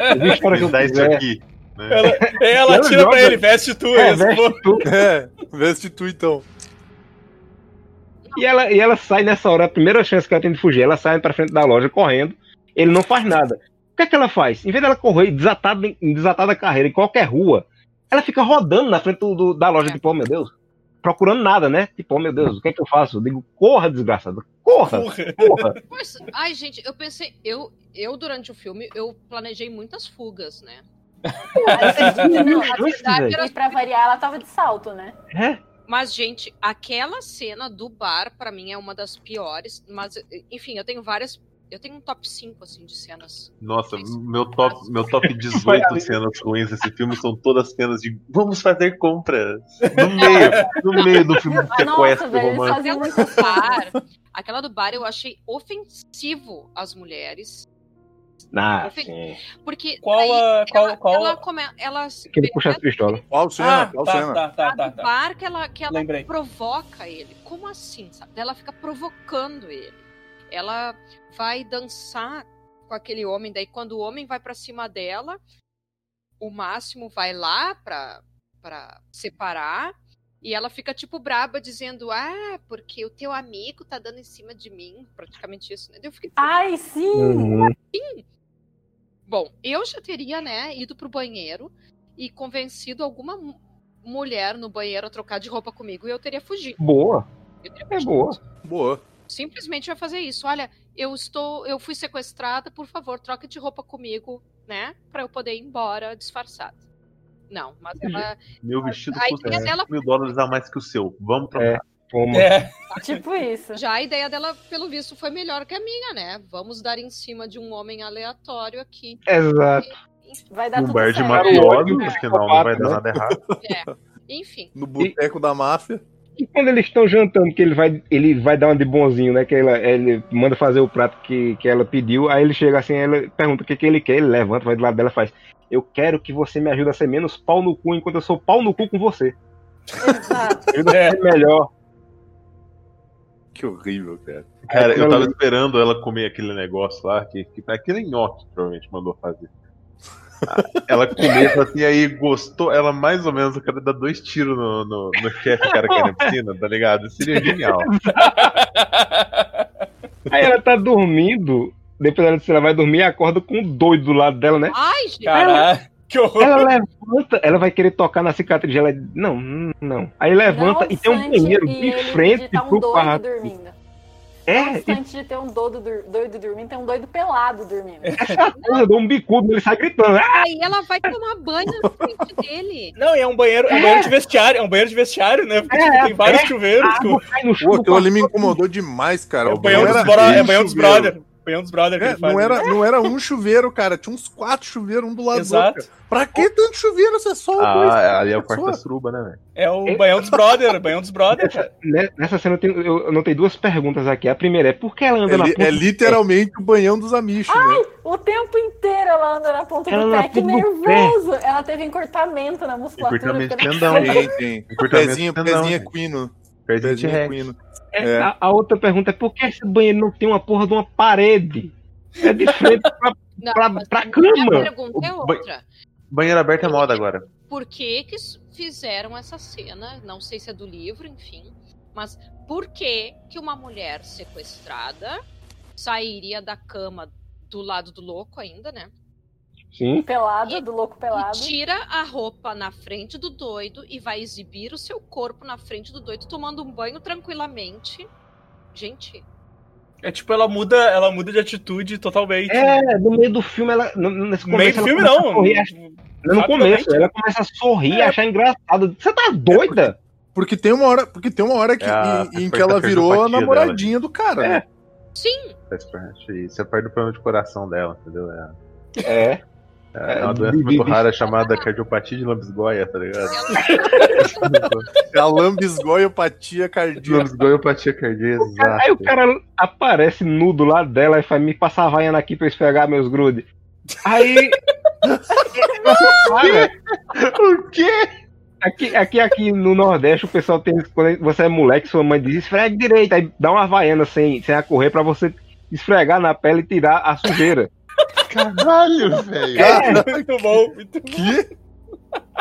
A que Me eu dá isso aqui. Né? Ela, ela Ela tira pra ele, veste tu. É, esse, veste tu. É, veste tu então. E ela, e ela sai nessa hora, a primeira chance que ela tem de fugir, ela sai pra frente da loja correndo, ele não faz nada. O que é que ela faz? Em vez dela correr desatada, em desatada carreira em qualquer rua, ela fica rodando na frente do, do- da loja, tipo, oh meu Deus, procurando nada, né? Tipo, oh meu Deus, o que é que eu faço? Eu digo, corra, desgraçada, corra, Porra. corra. Pois, ai, gente, eu pensei, eu, eu durante o filme, eu planejei muitas fugas, né? Não, Nossa, a verdade velho. era e pra variar, ela tava de salto, né? É? Mas, gente, aquela cena do bar, pra mim, é uma das piores. Mas, enfim, eu tenho várias. Eu tenho um top 5, assim, de cenas. Nossa, meu top, meu top 18 cenas ruins desse filme são todas cenas de vamos fazer compras. No meio, no meio do filme de Ah, sequestro nossa, velho, romântico. faziam Aquela do bar, aquela do bar eu achei ofensivo às mulheres. Ah, sim. Porque Qual a. Qual, ela, qual ela, a... come, ela Que ele puxa as pistolas. Qual cena? Ah, Qual tá, cena? tá, tá, a tá, tá. bar que ela, que ela Lembrei. provoca ele. Como assim, sabe? Ela fica provocando ele. Ela vai dançar com aquele homem, daí quando o homem vai pra cima dela, o Máximo vai lá pra, pra separar, e ela fica tipo braba, dizendo, ah, porque o teu amigo tá dando em cima de mim, praticamente isso, né? Eu fiquei, Ai, sim! Uhum. Bom, eu já teria, né, ido pro banheiro e convencido alguma mu- mulher no banheiro a trocar de roupa comigo e eu teria fugido. Boa. Eu teria É fugido. boa. Boa. Simplesmente vai fazer isso. Olha, eu estou, eu fui sequestrada, por favor, troque de roupa comigo, né, Pra eu poder ir embora disfarçada. Não, mas ela, Meu vestido a custa ideia dela- mil dólares a mais que o seu. Vamos trocar. É. É, Tipo isso. já a ideia dela, pelo visto, foi melhor que a minha, né? Vamos dar em cima de um homem aleatório aqui. Exato. Vai dar Um tudo bar de certo. mafioso, É. porque senão não vai dar né? nada errado. Enfim, No boteco da máfia. E quando eles estão jantando, que ele vai, ele vai dar uma de bonzinho, né? Que ela, ele manda fazer o prato que, que ela pediu, aí ele chega assim, ela pergunta o que, que ele quer, ele levanta, vai do lado dela e faz. Eu quero que você me ajude a ser menos pau no cu enquanto eu sou pau no cu com você. Exato. Ajuda a É. ser melhor. Que horrível, cara. Cara, eu tava esperando ela comer aquele negócio lá, que, que aquele nhoque que provavelmente mandou fazer. Ela comeu assim, aí gostou, ela mais ou menos, eu quero dar dois tiros no, no, no chefe cara que é na piscina, tá ligado? Seria genial. Aí ela tá dormindo, depois ela vai dormir e acorda com um doido do lado dela, né? ai, gente, Caralho, que horror. Ela levanta, ela vai querer tocar na cicatriz, ela não, não. Aí levanta Não e tem um banheiro de frente de tá um pro doido quarto. dormindo. É, Não e obstante de ter um doido, doido dormindo, tem um doido pelado dormindo. essa porra um bicudo, ele sai gritando. Ah, aí ela vai tomar banho na frente dele. Não, e é um banheiro, é um banheiro de vestiário, é um banheiro de vestiário, né? Porque É, tipo, tem vários é. chuveiros. chão. Pô, aquilo ali me incomodou demais, cara. É o O banhão banheiro dos, bro... é banhão dos brother. Banhão dos brother que É, não, né? era, não era um chuveiro, cara. Tinha uns quatro chuveiros, um do lado do Exato. outro. Pra que tanto chuveiro se é só dois? Ah, ali é o quarto da suruba, né, velho? É o É. banhão dos brother, banhão dos brother, cara. Né- Nessa cena eu, tenho, eu notei duas perguntas aqui. A primeira é por que ela anda É, na ponta é do literalmente o banhão dos amichos, né? O tempo inteiro ela anda na ponta Ela do pé, que do nervoso! Ela teve encurtamento na musculatura. Ela- tendão. Tem, Pezinho, tendão, pezinho equino. Pezinho de Pezinho equino. É, É. A, a outra pergunta é por que esse banheiro não tem uma porra de uma parede? É de frente pra, Não, pra, pra a cama. pergunta é outra. Banheiro aberto é moda agora. Por que que fizeram essa cena? Não sei se é do livro, enfim. Mas por que que uma mulher sequestrada sairia da cama do lado do louco ainda, né? Sim. Pelado, E- do louco pelado. E tira a roupa na frente do doido e vai exibir o seu corpo na frente do doido, tomando um banho tranquilamente. Gente, É tipo, ela muda, ela muda de atitude totalmente. É, no meio do filme, ela. no- Nesse No meio começo, do ela filme, não. no começo, ela começa a sorrir, É. achar engraçado. Você tá doida? Porque tem uma hora, porque tem uma hora que, É em, em a que ela virou a namoradinha do cara. É. né? sim. Isso é parte do problema de coração dela, entendeu? É, É. é uma É, doença muito rara chamada cardiopatia de lambisgoia, tá ligado? É a lambisgoiopatia cardíaca. Lambisgoiopatia cardíaca, exato. Aí o cara aparece nu do lado dela e faz me passar a vaiana aqui pra eu esfregar meus grudes. Aí. O quê? Aqui, aqui, aqui no Nordeste, o pessoal tem. Quando você é moleque, sua mãe diz esfregue direito, aí dá uma vaiana sem, sem a correr pra você esfregar na pele e tirar a sujeira. Caralho, velho. É. Muito bom, muito bom. Que?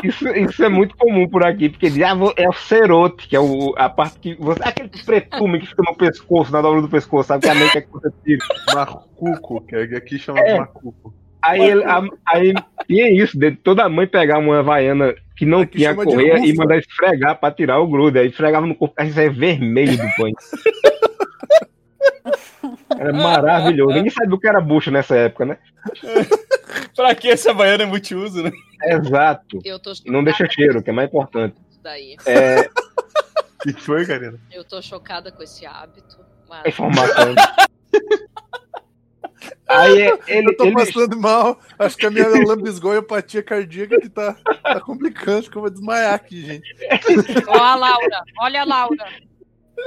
Isso, isso é muito comum por aqui, porque diz, ah, é o cerote, que é o, a parte que. Você, aquele pretume que fica no pescoço, na dobra do pescoço, sabe? Que a mãe quer que você tire. Macuco, que aqui chama É. de macuco. Aí, ele, a- aí tinha isso, de toda mãe pegar uma havaiana que não Aqui tinha correia e mandar esfregar pra tirar o grude. Aí esfregava no corpo, aí saia vermelho do banho. Era maravilhoso. Ninguém sabia o que era bucha nessa época, né? Pra que essa baiana é multiuso, né? Exato. Eu tô Não deixa cheiro, que é mais importante. daí. É, O que foi, Karina? Eu tô chocada com esse hábito. Mas... a informação. Aí é, ele, Eu tô ele- passando mal. Acho que a minha lambisgoiopatia cardíaca que tá, tá complicando. Acho que eu vou desmaiar aqui, gente. Ó a Laura, olha a Laura.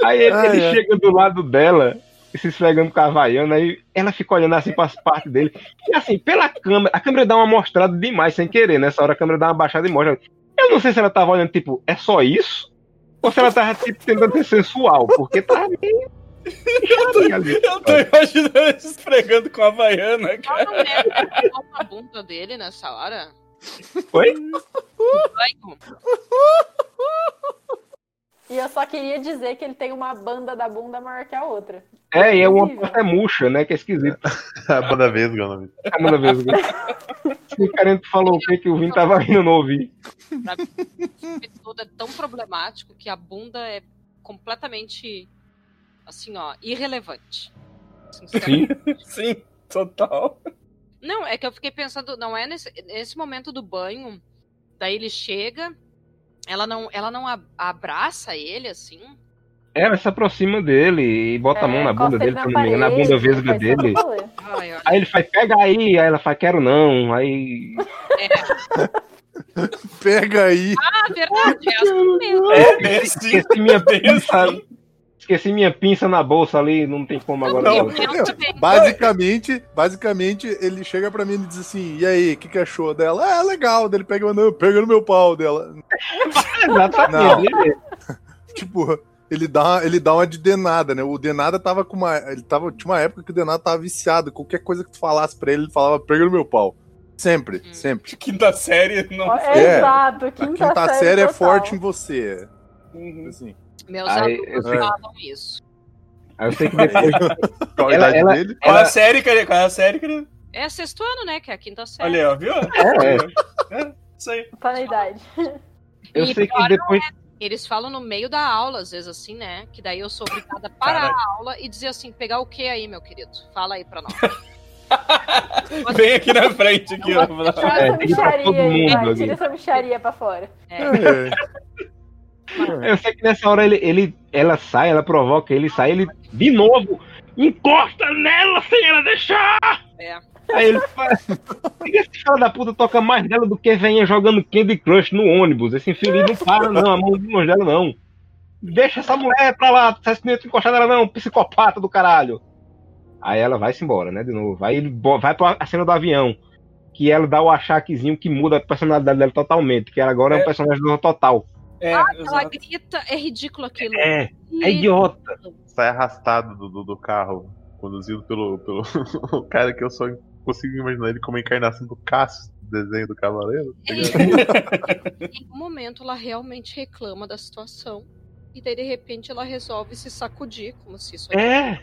Aí ele, Ah, ele é. chega do lado dela, se esfregando com a Havaiana, aí ela fica olhando assim para as partes dele. E assim, pela câmera, a câmera dá uma mostrada demais sem querer. Nessa hora a câmera dá uma baixada e mostra. Eu não sei se ela tava olhando, tipo, é só isso? Ou se ela tava, tipo, tentando ser sensual, porque tava meio. estranho ali. Eu tô imaginando esfregando com a Ela cara. não a bunda dele nessa hora? Foi? Vai, E eu só queria dizer que ele tem uma banda da bunda maior que a outra. É, e é uma é murcha, né? Que é esquisito. A banda Vesga, é o nome. A vez. Se o Karen falou o que que o Vini tava rindo, não ouvi. Isso tudo é tão problemático que a bunda é completamente, assim, ó, irrelevante. Sinceramente. Sim. Sim, total. Não, é que eu fiquei pensando, não é nesse, nesse momento do banho, daí ele chega, ela não, ela não abraça ele, assim, Ela se aproxima dele e bota a mão na bunda dele, na parede, bunda vesga dele. Ai, Aí ele faz, pega aí, aí ela faz, quero não. Aí. Pega aí. ah, verdade, é assim mesmo. É, assim. Esqueci minha bem. Assim. Esqueci minha pinça na bolsa ali, não tem como agora. Não. bem. Basicamente, basicamente, ele chega pra mim e diz assim: E aí, o que, que achou dela? Ah, legal. Daí ele pega e manda, pega no meu pau dela. Exatamente. Não. Tipo, ele dá, ele dá uma de denada, né? O denada tava com uma. Ele tava. Tinha uma época que o denada tava viciado. Qualquer coisa que tu falasse pra ele, ele falava, pega no meu pau. Sempre, Hum. sempre. Quinta série, não. Ó, É. Exato, A quinta, quinta série, série é total. forte em você. Uhum. Assim. Meus Aí, alunos eu falam isso. Aí eu sei que depois. Qual a Ela- idade ela- dele? Qual Ela- a série, cara? Qual a série, cara? É sexto ano, né? Que é a quinta série. Olha aí, viu? É, É, isso aí. Tá na idade. eu E sei que depois. Eles falam no meio da aula, às vezes, assim, né? Que daí eu sou obrigada a parar Caralho. a aula e dizer assim, pegar o que aí, meu querido? Fala aí pra nós. Vem aqui na frente, aqui, ó. Tira É, essa todo micharia aí, ali. Tira essa micharia pra fora. É, É. Eu sei que nessa hora ele, ele, ela sai, ela provoca ele, sai, ele de novo encosta nela sem ela deixar. é. Aí ele faz. Esse cara da puta toca mais dela do que venha jogando Candy Crush no ônibus. Esse infeliz não para, não, a mão de longe dela, não. Deixa essa mulher pra lá, tá encostar nela, não, psicopata do caralho. Aí ela vai-se embora, né, de novo. Aí ele vai pra a cena do avião. Que ela dá o achaquezinho que muda a personalidade dela totalmente. Que ela agora é, um É. personagem do total. É, Ela exato. grita, é ridículo aquilo. É, é idiota. Sai arrastado do, do, do carro, conduzido pelo, pelo o cara que eu só consigo imaginar ele como a encarnação do Cássio, do desenho do Cavaleiro. tá ligado? Em um momento ela realmente reclama da situação. E daí, de repente, ela resolve se sacudir, como se isso É.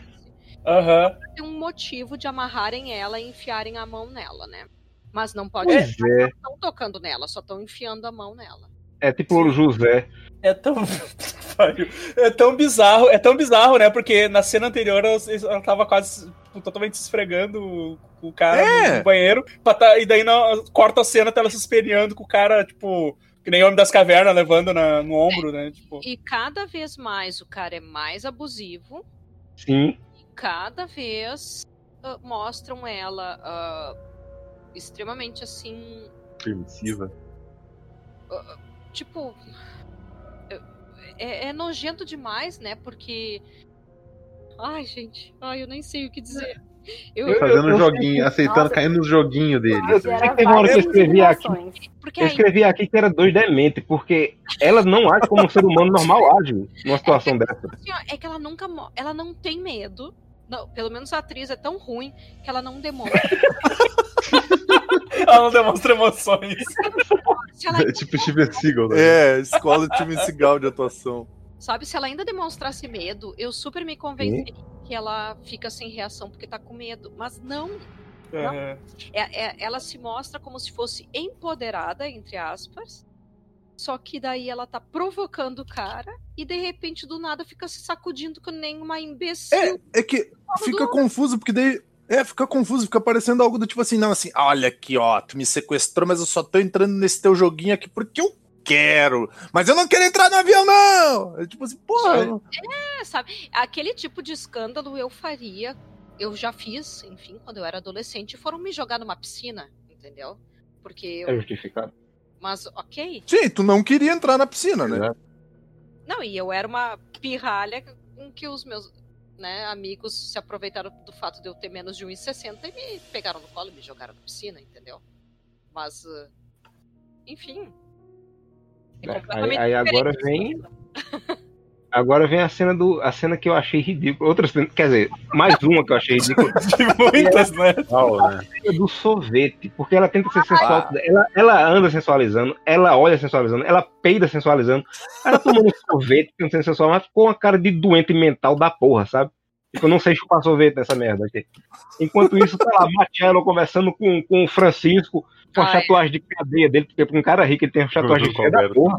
Aham. tem um motivo de amarrarem ela e enfiarem a mão nela, né? Mas não pode Pois é. estão tocando nela, só estão enfiando a mão nela. É tipo o José. É tão. é tão bizarro, é tão bizarro, né? Porque na cena anterior ela, ela tava quase tipo, totalmente se esfregando com o cara É. no banheiro. tá- e daí na- corta a cena, tá ela se espelhando com o cara, tipo, que nem o Homem das Cavernas levando na- no ombro, né? Tipo, E cada vez mais o cara é mais abusivo, Sim. e cada vez ah, mostram ela ah, extremamente assim, Permissiva. Tipo. É, é nojento demais, né? Porque. Ai, gente. Ai, eu nem sei o que dizer. Eu, Eu- Fazendo um eu joguinho, aceitando, Nossa. caindo nos joguinhos dele. Eu sei que teve uma hora que eu escrevi aqui. porque Eu aí, escrevi aqui que era dois demente, porque ela não age como um ser humano normal age numa situação dessa. assim, ó, é que ela nunca. Ela não tem medo. Não, pelo menos a atriz é tão ruim que ela não demonstra. Ela não demonstra emoções. É tipo Steven Seagal, né? É, escola de time Seagal de atuação. sabe, se ela ainda demonstrasse medo, eu super me convenci que ela fica sem reação porque tá com medo. Mas não, Aham. É- é- ela se mostra como se fosse empoderada, entre aspas. Só que daí ela tá provocando o cara e de repente do nada fica se sacudindo que nem uma imbecil. É, é que fica confuso, porque daí. É, fica confuso, fica parecendo algo do tipo assim, não, assim, olha aqui, ó, tu me sequestrou, mas eu só tô entrando nesse teu joguinho aqui porque eu quero. Mas eu não quero entrar no avião, não! É tipo assim, porra. É. É, sabe? Aquele tipo de escândalo eu faria. Eu já fiz, enfim, quando eu era adolescente, foram me jogar numa piscina, entendeu? Porque É eu. justificado. Mas, ok. Sim, tu não queria entrar na piscina, né? Não, e eu era uma pirralha com que os meus né, amigos se aproveitaram do fato de eu ter menos de 1,60 e me pegaram no colo e me jogaram na piscina, entendeu? Mas, uh, enfim. É aí- aí agora vem- Agora vem a cena do a cena que eu achei ridícula. Outra cena, quer dizer, mais uma que eu achei ridícula. De muitas, né? Né? é do sorvete, porque ela tenta ser sensual. Ela, ela anda sensualizando, ela olha sensualizando, ela peida sensualizando. Ela tomando sorvete, tentando ser sensual, mas ficou uma cara de doente mental da porra, sabe? Tipo, eu não sei chupar sorvete nessa merda aqui. Enquanto isso, tá lá, Marcelo conversando com, com o Francisco, com a tatuagem de cadeia dele, porque pra um cara rico ele tem uma tatuagem de cadeia da porra.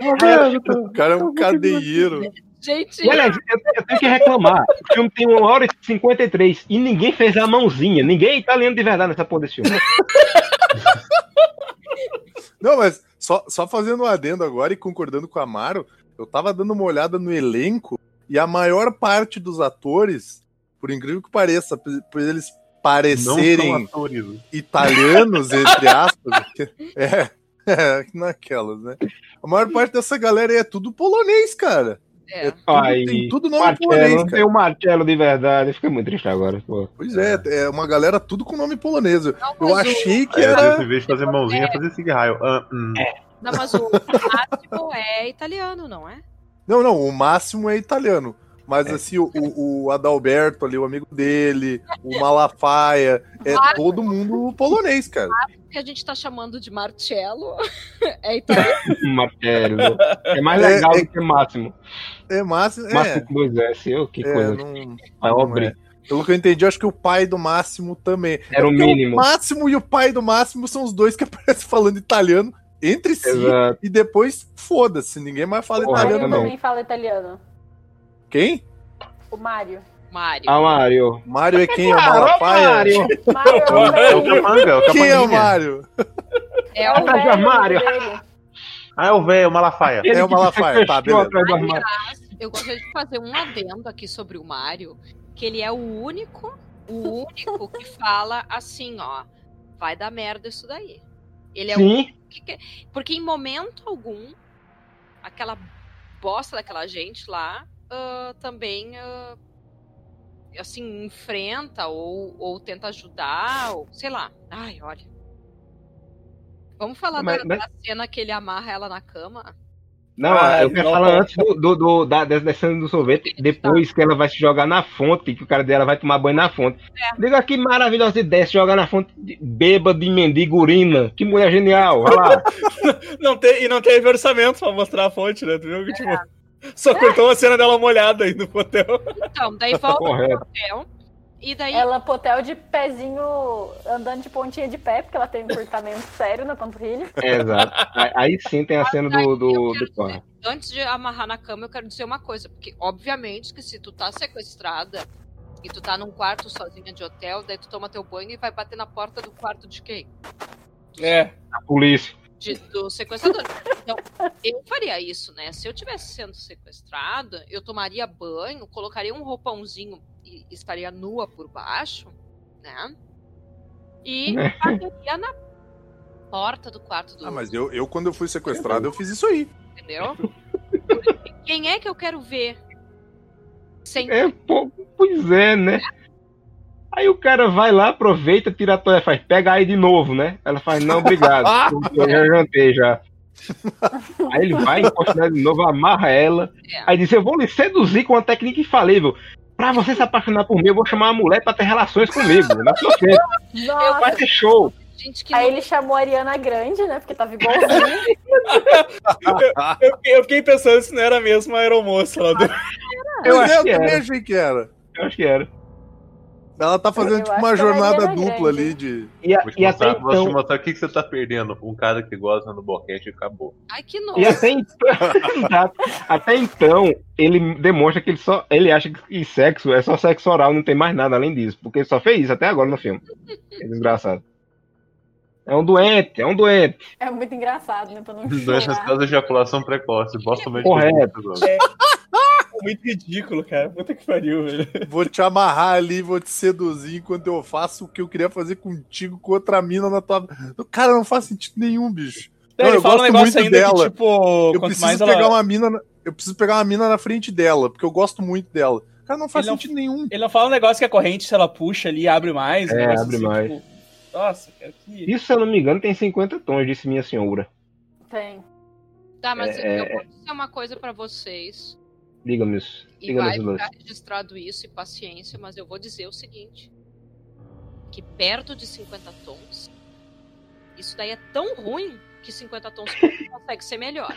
O cara é um cadeieiro. Gente, aliás, eu, eu tenho que reclamar. O filme tem uma hora e 53 e ninguém fez a mãozinha. Ninguém é italiano de verdade nessa porra desse filme. Não, mas só, só fazendo um adendo agora e concordando com a Amaro, eu tava dando uma olhada no elenco e a maior parte dos atores, por incrível que pareça, por eles Não são parecerem atores. italianos, entre aspas, é, é, naquelas, né? A maior parte dessa galera aí é tudo polonês, cara. é. tudo- Ai, tem tudo nome Marcelo, polonês, não cara. tem o Marcelo de verdade. Fica muito triste agora. Pô. Pois é, é uma galera tudo com nome polonês. Eu Não, eu mas o- achei que vezes, era. em vez de fazer mãozinha, fazer cigarro. Ah, hum. Não, mas o Máximo é italiano, não é? Não, não, o máximo é italiano. Mas É. assim, o, o Adalberto ali, o amigo dele, o Malafaia, é Claro. todo mundo polonês, cara. O que a gente tá chamando de Marcello é italiano. Marcelo. É mais É, legal é- do que Máximo. É máximo. É, Máximo com dois S. Eu, que é, coisa. não, É obra. é. Pelo que eu entendi, eu acho que o pai do Máximo também. Era o mínimo. O Máximo e o pai do Máximo são os dois que aparecem falando italiano entre si Exato. e depois foda-se, ninguém mais fala Porra, italiano, não. também fala italiano. Quem? O Mário. Mário. Ah, Mário. Mário é quem? É o Parou, Malafaia? Mário. Mário é É o o capanga, é o Quem é o. Mário? É É o o velho dele. Ah, é o velho, o Malafaia. Ele É o Malafaia, tá, beleza. armário. Eu gostaria de fazer um adendo aqui sobre o Mário, que ele é o único, o único que fala assim, ó, vai dar merda isso daí. Ele é o Sim. que que- Porque em momento algum, aquela bosta daquela gente lá ah, também ah, assim, enfrenta ou, ou tenta ajudar, ou sei lá. Ai, olha. Vamos falar Mas- da, mas- da cena que ele amarra ela na cama? Não, Ah, eu quero não. falar antes do, do, do- da, dessa da cena do sorvete, depois que ela vai se jogar na fonte, que o cara dela vai tomar banho na fonte. É. Diga que maravilhosa ideia, se jogar na fonte de- bêbado de mendigo urina. Que mulher genial, olha lá. Não tem, e não teve orçamento pra mostrar a fonte, né? Tu viu que, tipo, só cortou uma cena dela molhada aí no hotel. Então, daí volta pro Correto. hotel. E daí Ela potel de pezinho, andando de pontinha de pé, porque ela tem um encurtamento sério na panturrilha. Exato. Aí, sim tem a cena do, do, do dizer, antes de amarrar na cama, eu quero dizer uma coisa, porque obviamente que se tu tá sequestrada e tu tá num quarto sozinha de hotel, daí tu toma teu banho e vai bater na porta do quarto de quem? É. A polícia. De- do sequestrador. Então, eu faria isso, né? Se eu tivesse sendo sequestrada, eu tomaria banho, colocaria um roupãozinho e estaria nua por baixo, né? E É. bateria na porta do quarto do Ah, mas eu, eu, quando eu fui sequestrado, eu fiz isso aí. entendeu? Quem é que eu quero ver? Sem É, pô, pois é, né? Aí o cara vai lá, aproveita, tira a toalha, faz, pega aí de novo, né? Ela faz, não, obrigado. eu já jantei já. Aí ele vai, encosta nela de novo, amarra ela. É. Aí diz, eu vou lhe seduzir com uma técnica infalível. Pra você se apaixonar por mim, eu vou chamar uma mulher pra ter relações comigo. Na sua frente. Nossa. Vai ser show. Gente que Aí não- ele chamou a Ariana Grande, né? Porque tava igualzinho. Eu fiquei, eu fiquei pensando se não era mesmo a aeromoça lá do. Eu Pois acho é, que também era. achei que era. Eu acho que era. Ela tá fazendo Eu tipo uma é jornada dupla Grande. ali de. E, a- Vou te, e até mostrar, vou te então. mostrar o que, que você tá perdendo. Um cara que gosta no boquete e acabou. Ai, que E nojo. até então, até então, ele demonstra que ele só. Ele acha que sexo é só sexo oral, não tem mais nada além disso. Porque ele só fez isso até agora no filme. É desgraçado. É um doente, é um doente. É muito engraçado, né? Pra não Doenças causas de ejaculação precoce. Bosta mesmo. Correto. Muito ridículo, cara. Puta que pariu, velho. Vou te amarrar ali, vou te seduzir enquanto eu faço o que eu queria fazer contigo com outra mina na tua. Cara, não faz sentido nenhum, bicho. Não, ele eu fala um gosto negócio muito ainda dela. que, tipo, Eu preciso mais pegar ela. uma mina. na- Eu preciso pegar uma mina na frente dela, porque eu gosto muito dela. Cara, não faz Ele não- sentido nenhum. Ele não fala um negócio que a corrente, se ela puxa ali, abre mais. um É, negócio abre assim, mais. tipo, nossa, cara, que. Isso, se eu não me engano, tem 50 tons, disse minha senhora. Tem. Tá, mas É, eu vou dizer uma coisa pra vocês. Diga-me isso. E vai ficar registrado isso e paciência, mas eu vou dizer o seguinte: que perto de 50 tons, isso daí é tão ruim que 50 tons consegue ser melhor.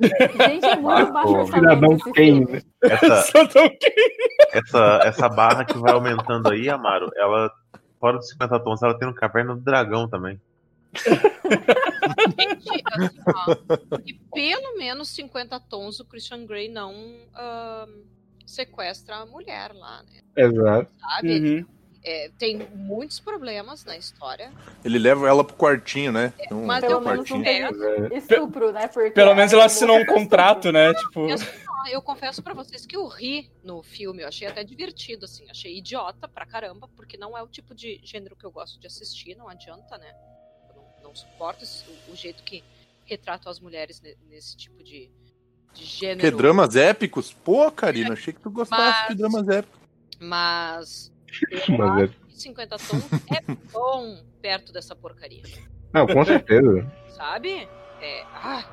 Gente, é muito baixo Cidadão Kane. filme. Essa, essa, essa barra que vai aumentando aí, Amaro, ela, fora dos 50 tons, ela tem no Caverna do Dragão também. Gente, assim, ó, e pelo menos 50 tons o Christian Grey não ahn, sequestra a mulher lá, né? Exato. Sabe? Uhum. É, tem muitos problemas na história. Ele leva ela pro quartinho, né? Tem um, Mas um Pelo menos quartinho. teve estupro, né? Porque Pelo menos a ela assinou um contrato, né? Tipo. Eu, eu confesso pra vocês que eu ri no filme, eu achei até divertido, assim, achei idiota pra caramba, porque não é o tipo de gênero que eu gosto de assistir, não adianta, né? Não, suporto esse- o, o jeito que retratam as mulheres ne- nesse tipo de, de gênero. Que dramas épicos? Pô, Karina, achei que tu gostasse Mas- de dramas épicos. Mas Mas é- acho que 50 tons é bom perto dessa porcaria, Não, com certeza. sabe? É, ah,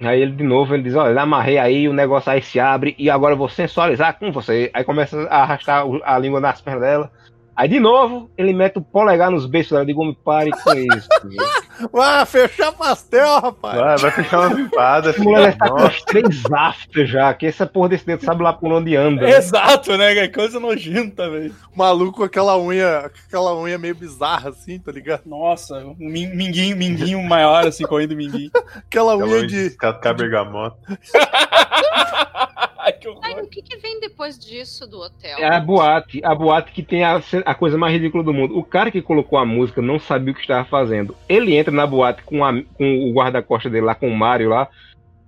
Aí ele de novo, ele diz, olha, eu amarrei aí, o negócio aí se abre e agora eu vou sensualizar com você. Aí começa a arrastar a língua nas pernas dela. Aí de novo, ele mete o polegar nos beijos dela. Eu digo, me pare com isso. Ah, fechar pastel, rapaz. Vai, vai fechar uma limpada, filho. mulher está com três after já, que essa porra desse dedo sabe lá por onde anda. né? Exato, né? Que coisa nojenta, velho. Maluco com aquela unha, com aquela unha meio bizarra assim, tá ligado? Nossa, um min- minguinho, minguinho maior, assim, correndo minguinho. Aquela aquela unha de. de descascar bergamota. Ai, que horror. ai, o que, que vem depois disso do hotel? É a boate, a boate que tem a, a coisa mais ridícula do mundo. O cara que colocou a música não sabia o que estava fazendo. Ele entra na boate com, a- com o guarda-costas dele lá, com o Mario lá,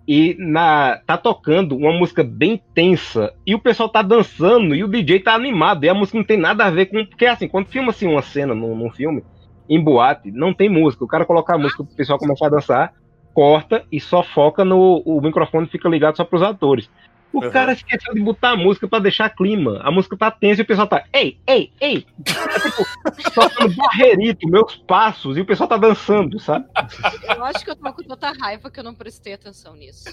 e na, tá tocando uma música bem tensa, e o pessoal tá dançando, e o DJ tá animado, e a música não tem nada a ver com. Porque assim, quando filma assim, uma cena num, num filme, em boate, não tem música. O cara coloca a música, o pessoal começa a dançar, corta e só foca no. O microfone fica ligado só pros atores. O Uhum. cara esqueceu de botar a música pra deixar clima. A música tá tensa e o pessoal tá. Ei, ei, ei! É tipo, tocando barreirito, meus passos, e o pessoal tá dançando, sabe? Eu acho que eu tô com tanta raiva que eu não prestei atenção nisso.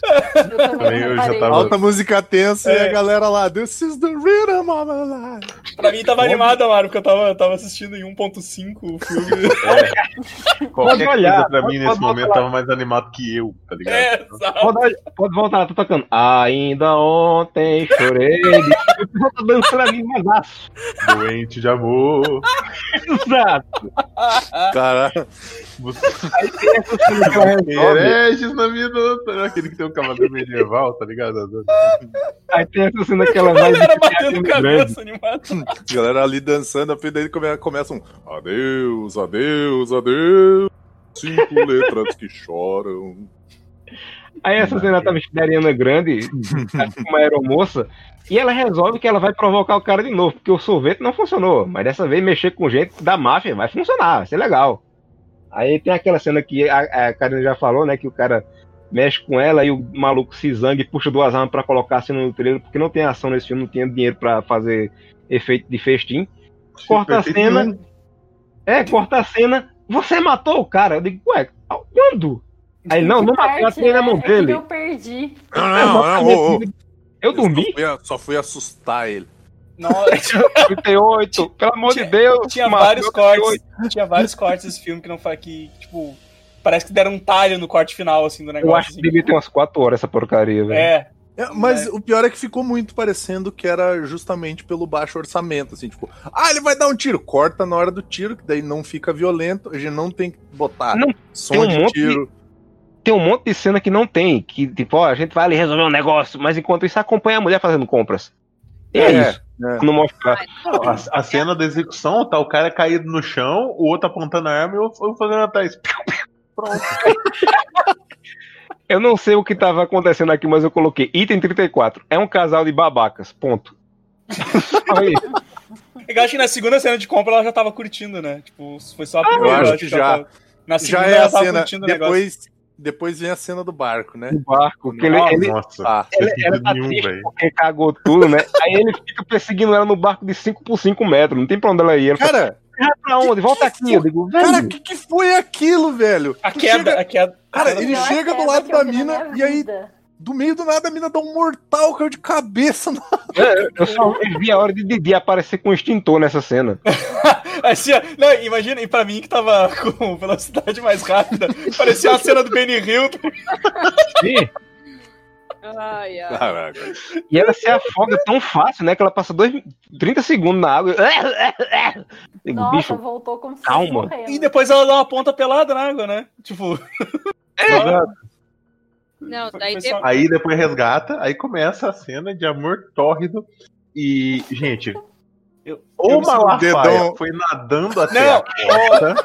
Eu também eu já tava- Alta música tensa e É. a galera lá, This is the rhythm of my life. Pra mim tava animado, Mário, porque eu tava, eu tava assistindo em 1.5 o filme. Qualquer olhar, coisa pra pode- mim pode nesse momento lá. tava mais animado que eu, tá ligado? É. Pode, pode voltar, tá tocando. Ainda ontem chorei. E pessoal tá dançando ali madaço. Doente de amor. Exato. Caralho. Aí tem essa cena que ela resolve. Hereges na vida. Aquele que tem um cavaleiro medieval, tá ligado? Aí tem essa cena que ela vai. Galera batendo cabeça animado. A galera ali dançando, a daí come- começa um adeus, adeus, adeus. Cinco letras que choram. Aí essa cena tá vestida de Ariana Grande, uma aeromoça, e ela resolve que ela vai provocar o cara de novo, porque o sorvete não funcionou. Mas dessa vez mexer com gente da máfia vai funcionar, vai ser legal. Aí tem aquela cena que a, a Karina já falou, né? Que o cara mexe com ela e o maluco se zangue e puxa duas armas pra colocar assim no trailer, porque não tem ação nesse filme, não tinha dinheiro pra fazer efeito de festim. Corta a cena. É, corta a cena. Você matou o cara? Eu digo, ué, quando? Aí ele, não, não matou, parte, atirei na mão É dele. Eu perdi. Não, não, não, ô, ô. Eu dormi? Só fui, só fui assustar ele. Não, 38, pelo amor de Deus. tinha vários 38. cortes. Tinha vários cortes desse filme que não foi que, tipo, parece que deram um talho no corte final, assim, do negócio. Eu acho que assim. devia ter umas 4 horas essa porcaria, velho. É, É, mas o pior é que ficou muito parecendo que era justamente pelo baixo orçamento, assim, tipo, ah, ele vai dar um tiro, corta na hora do tiro, que daí não fica violento, a gente não tem que botar Não, som tem um de monte tiro. Tem um monte de cena que não tem, que tipo, ó, a gente vai ali resolver um negócio, mas enquanto isso acompanha a mulher fazendo compras. E é, É, isso. é. Não mostrar. Não, a, a cena da execução, tá o cara caído no chão, o outro apontando a arma e eu, eu fazendo atrás. Pronto. Eu não sei o que tava acontecendo aqui, mas eu coloquei item 34. É um casal de babacas. Ponto. Só isso. eu acho que na segunda cena de compra ela já tava curtindo, né? Tipo, foi só a Eu primeira. acho acho que já. tava- Na segunda Já é a ela tava cena. curtindo o negócio. Depois, vem a cena do barco, né? No barco. Que ele, Nossa. ele, Nossa, não ele, ela tá nenhum, triste porque cagou tudo, né? Aí ele fica perseguindo ela no barco de 5 por 5 metros. Não tem pra onde ela ir. Ela fala, cara, "Vai pra onde? Volta aqui. Eu digo, velho. cara, o que, que foi aquilo, velho? A Tu queda, chega- a queda. Cara, ele chega do lado que da mina e aí, vida. Do meio do nada, a mina dá um mortal, caiu de cabeça. No... É, eu só vi a hora de Didi aparecer com um extintor nessa cena. Assim, não, imagina, e pra mim que tava com velocidade mais rápida, parecia a cena do Benny Hill. Sim. Ai, ai. Caraca. E ela se afoga tão fácil, né? Que ela passa dois, 30 segundos na água. Nossa, bicho, voltou como se calma. E depois ela dá uma ponta pelada na água, né? Tipo, Não, daí foi de- só- Aí depois resgata, aí começa a cena de amor tórrido. E, gente, Eu- ou eu sinto- Malafaia foi nadando até Não, a porta,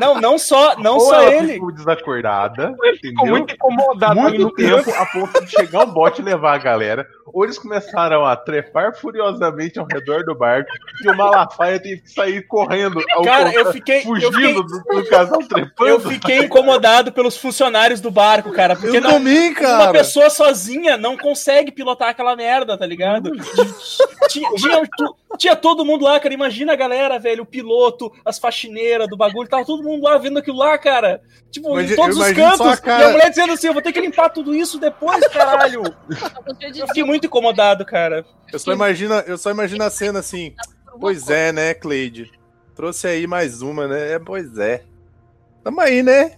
não, não só, não ou só ela ele. ficou desacordada, ficou muito incomodado. muito no tempo a ponto de chegar um bote e levar a galera. Ou eles começaram a trepar furiosamente ao redor do barco e o Malafaia teve que sair correndo ao Cara, eu fiquei, eu fugindo fiquei, do, do casal trepando. eu fiquei incomodado pelos funcionários do barco, cara, porque Eu não, também, uma cara. pessoa sozinha não consegue pilotar aquela merda, tá ligado? tinha, tinha, tu- tinha todo mundo lá, cara. Imagina a galera, velho, o piloto, as faxineiras do bagulho, tava todo mundo lá vendo aquilo lá, cara. Tipo, Imagi- em todos os cantos. a cara- E a mulher dizendo assim: eu vou ter que limpar tudo isso depois, caralho. Eu fiquei muito incomodado, cara. Eu só imagino, eu só imagino a cena assim. Pois é, né, Cleide? Trouxe aí mais uma, né? É, pois é. Tamo aí, né?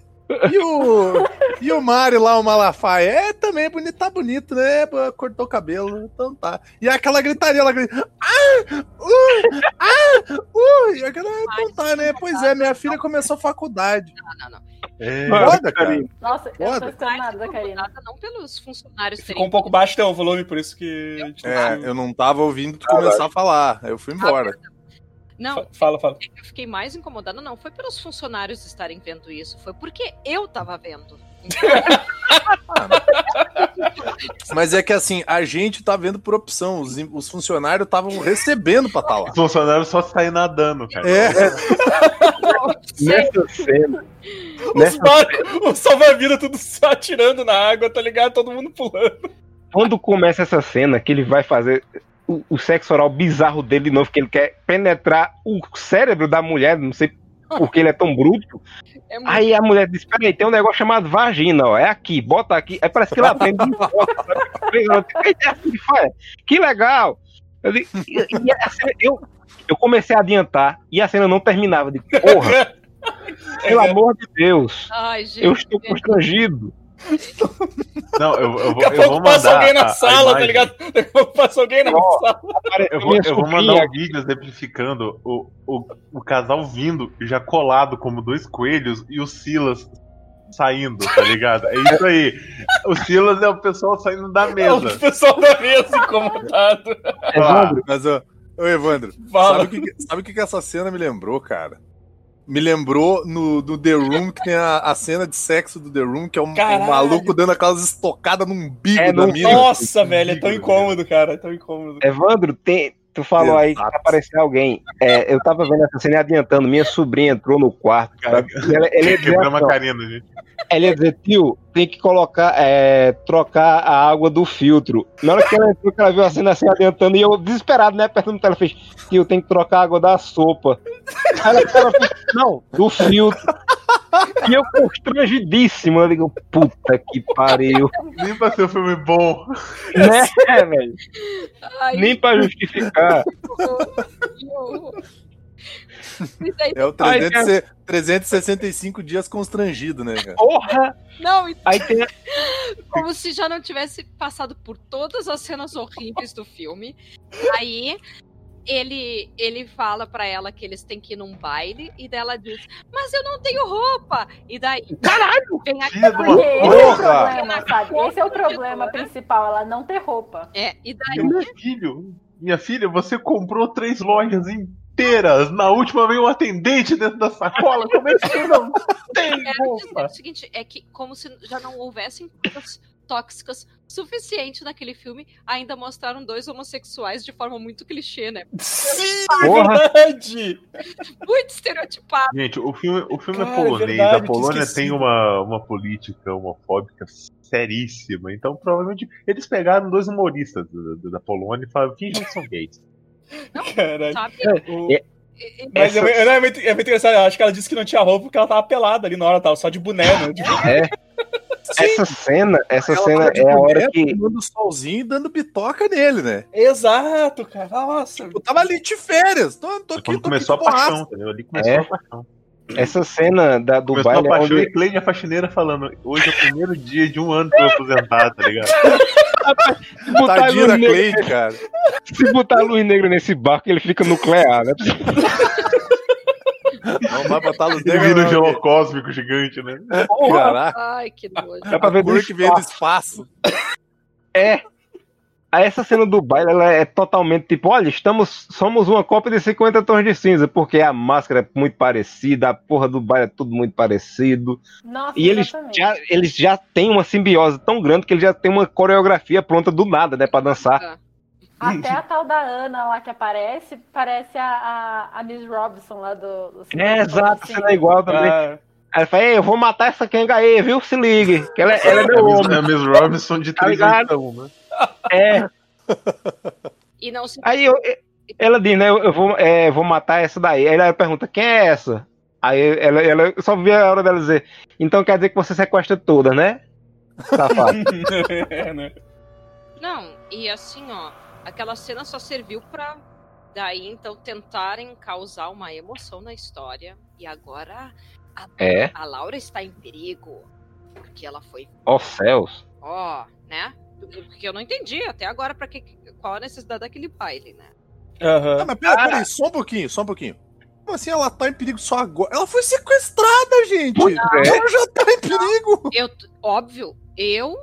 E o, e o Mário lá, o Malafaia? É, também, bonito, tá bonito, né? Cortou o cabelo, então tá. E aquela gritaria, ela grita, ah, uh, ah, uh, e aquela, então tá, né? Pois é, minha filha começou a faculdade. Não, não, não. É, Foda, cara. Nossa, eu não tô Foda. nada da Karina. Não pelos funcionários terem. Ficou um pouco baixo o volume, por isso que. a gente não É, eu não tava ouvindo tu começar a falar, aí eu fui embora. Não, Fa- Fala, fala. eu fiquei mais incomodada, não foi pelos funcionários estarem vendo isso, foi porque eu tava vendo. Mas é que assim, a gente tá vendo por opção, os, os funcionários estavam recebendo pra estar lá. Os funcionários só saem nadando, cara. É, Nessa cena. Os Nessa barcos, o salva-vida tudo só atirando na água, tá ligado? Todo mundo pulando. Quando começa essa cena que ele vai fazer o, o sexo oral bizarro dele de novo, que ele quer penetrar o cérebro da mulher, não sei porque ele é tão bruto. É muito Aí a mulher diz: Peraí, tem um negócio chamado vagina, ó. É aqui, bota aqui. Aí parece que ela sabe? Eita, assim. Que legal! Eu, digo, e- e cena- eu, eu comecei a adiantar e a cena não terminava. De porra, pelo amor de Deus, Ai, gente. eu estou constrangido. Não, eu, eu, vou, Daqui a eu vou pouco passa mandar. alguém na a- a sala, tá ligado? Daqui a pouco passa alguém na sala. Eu vou, eu vou mandar um vídeo exemplificando o, o, o casal vindo, já colado como dois coelhos, e o Silas saindo, tá ligado? É isso aí. O Silas é o pessoal saindo da O mesa. pessoal da mesa incomodado. Evandro, mas ô, ô Evandro, Fala. sabe o que, sabe o que que essa cena me lembrou, cara? Me lembrou no do The Room, que tem a, a cena de sexo do The Room, que é um, um Caralho. maluco dando aquelas estocadas no umbigo É, da no- mina. Nossa, velho, é tão incômodo, cara. É tão incômodo. Evandro, tem, tu falou aí que Exato. apareceu alguém. É, eu tava vendo essa cena adiantando. Minha sobrinha entrou no quarto. Cara, sabe? E Ela, ela ia dizer, Quebramos assim, a ó, carina, gente. ela ia dizer, tio, tem que colocar, é, trocar a água do filtro. Na hora que ela entrou, que ela viu a cena assim adiantando, e eu desesperado, né? Perguntando pra ela, fez, tio, tem que trocar a água da sopa. Aí ela, ela fez, não, do filtro. E eu constrangidíssimo. Eu digo, puta que pariu. Nem pra ser um filme bom. Né, velho? Nem pra justificar. É o Ai, 300 365 dias constrangido, né, cara? Porra! Não, e Aí tem. como se já não tivesse passado por todas as cenas horríveis do filme. Aí ele ele fala pra ela que eles têm que ir num baile e dela diz: "Mas eu não tenho roupa". E daí, caralho, vem Porque esse é o problema, sabe? Esse é o problema principal, ela não ter roupa. É, e daí Meu filho, minha filha, você comprou três lojas inteiras. Na última veio um atendente dentro da sacola. Como é que você não tem quero dizer roupa? o seguinte, é que como se já não houvessem coisas tóxicas suficiente naquele filme, ainda mostraram dois homossexuais de forma muito clichê, né? Sim, Porra. verdade! Muito estereotipado. Gente, o filme, o filme Cara, é polonês. verdade, a Polônia tem uma, uma política homofóbica seríssima. Então, provavelmente, eles pegaram dois humoristas da, da Polônia e falaram: que são gays. Caralho. Sabe? É- e- Mas é, Essa- é muito, é muito engraçado. Acho que ela disse que não tinha roupa porque ela tava pelada ali na hora, tava só de boné, né? Tipo, Essa cena, essa Ela cena é a hora que. tomando solzinho e dando bitoca nele, né? Exato, cara. Nossa. Eu tava ali de férias. Tô, tô Foi aqui, quando tô começou a aqui paixão, entendeu? Ali começou É. a paixão. Essa cena da, do Começou baile a é paixão onde. e Cleide, a faxineira, falando: hoje é o primeiro dia de um ano pra eu aposentar, tá ligado? Se botar, a Tadinha luz da negra, Cleide, cara. se botar a luz negra nesse barco, ele fica nuclear, né? Não vai botar luz Ele negra. vira um gelo cósmico gigante, né? Caraca. Ai, que nojo. Dá pra ver do que do espaço. É. Aí essa cena do baile, ela é totalmente tipo, olha, estamos, somos uma cópia de 50 tons de cinza, porque a máscara é muito parecida, a porra do baile é tudo muito parecido. Nossa, E eles exatamente. já, eles já têm uma simbiose tão grande que eles já têm uma coreografia pronta do nada, né, pra dançar. Até a tal da Ana lá que aparece, parece a, a, a Miss Robinson lá do. do É, exato, a Sim. cena é igual também. Ah, Aí ela fala, Ei, eu vou matar essa Kenga aí, viu? Se ligue, que ela, ela é É meu homem. é a Miss Robinson de Tá ligado? 38, né? É. E não se Aí eu- ela diz, né, eu, eu vou, é, vou matar essa daí. Aí ela pergunta, quem é essa? Aí ela, ela eu só via a hora dela dizer, então quer dizer que você sequestra toda, né? Safado. é, né? Não, e assim, ó, aquela cena só serviu pra daí então tentarem causar uma emoção na história. E agora a, É. a Laura está em perigo. Porque ela foi, Ó céus. ó, né? Porque eu não entendi até agora para que qual a necessidade daquele baile, né? Aham. Ah, mas pera, pera aí, só um pouquinho, só um pouquinho. Como assim ela tá em perigo só agora? Ela foi sequestrada, gente! É. Ela já tá em perigo! Eu, óbvio, eu,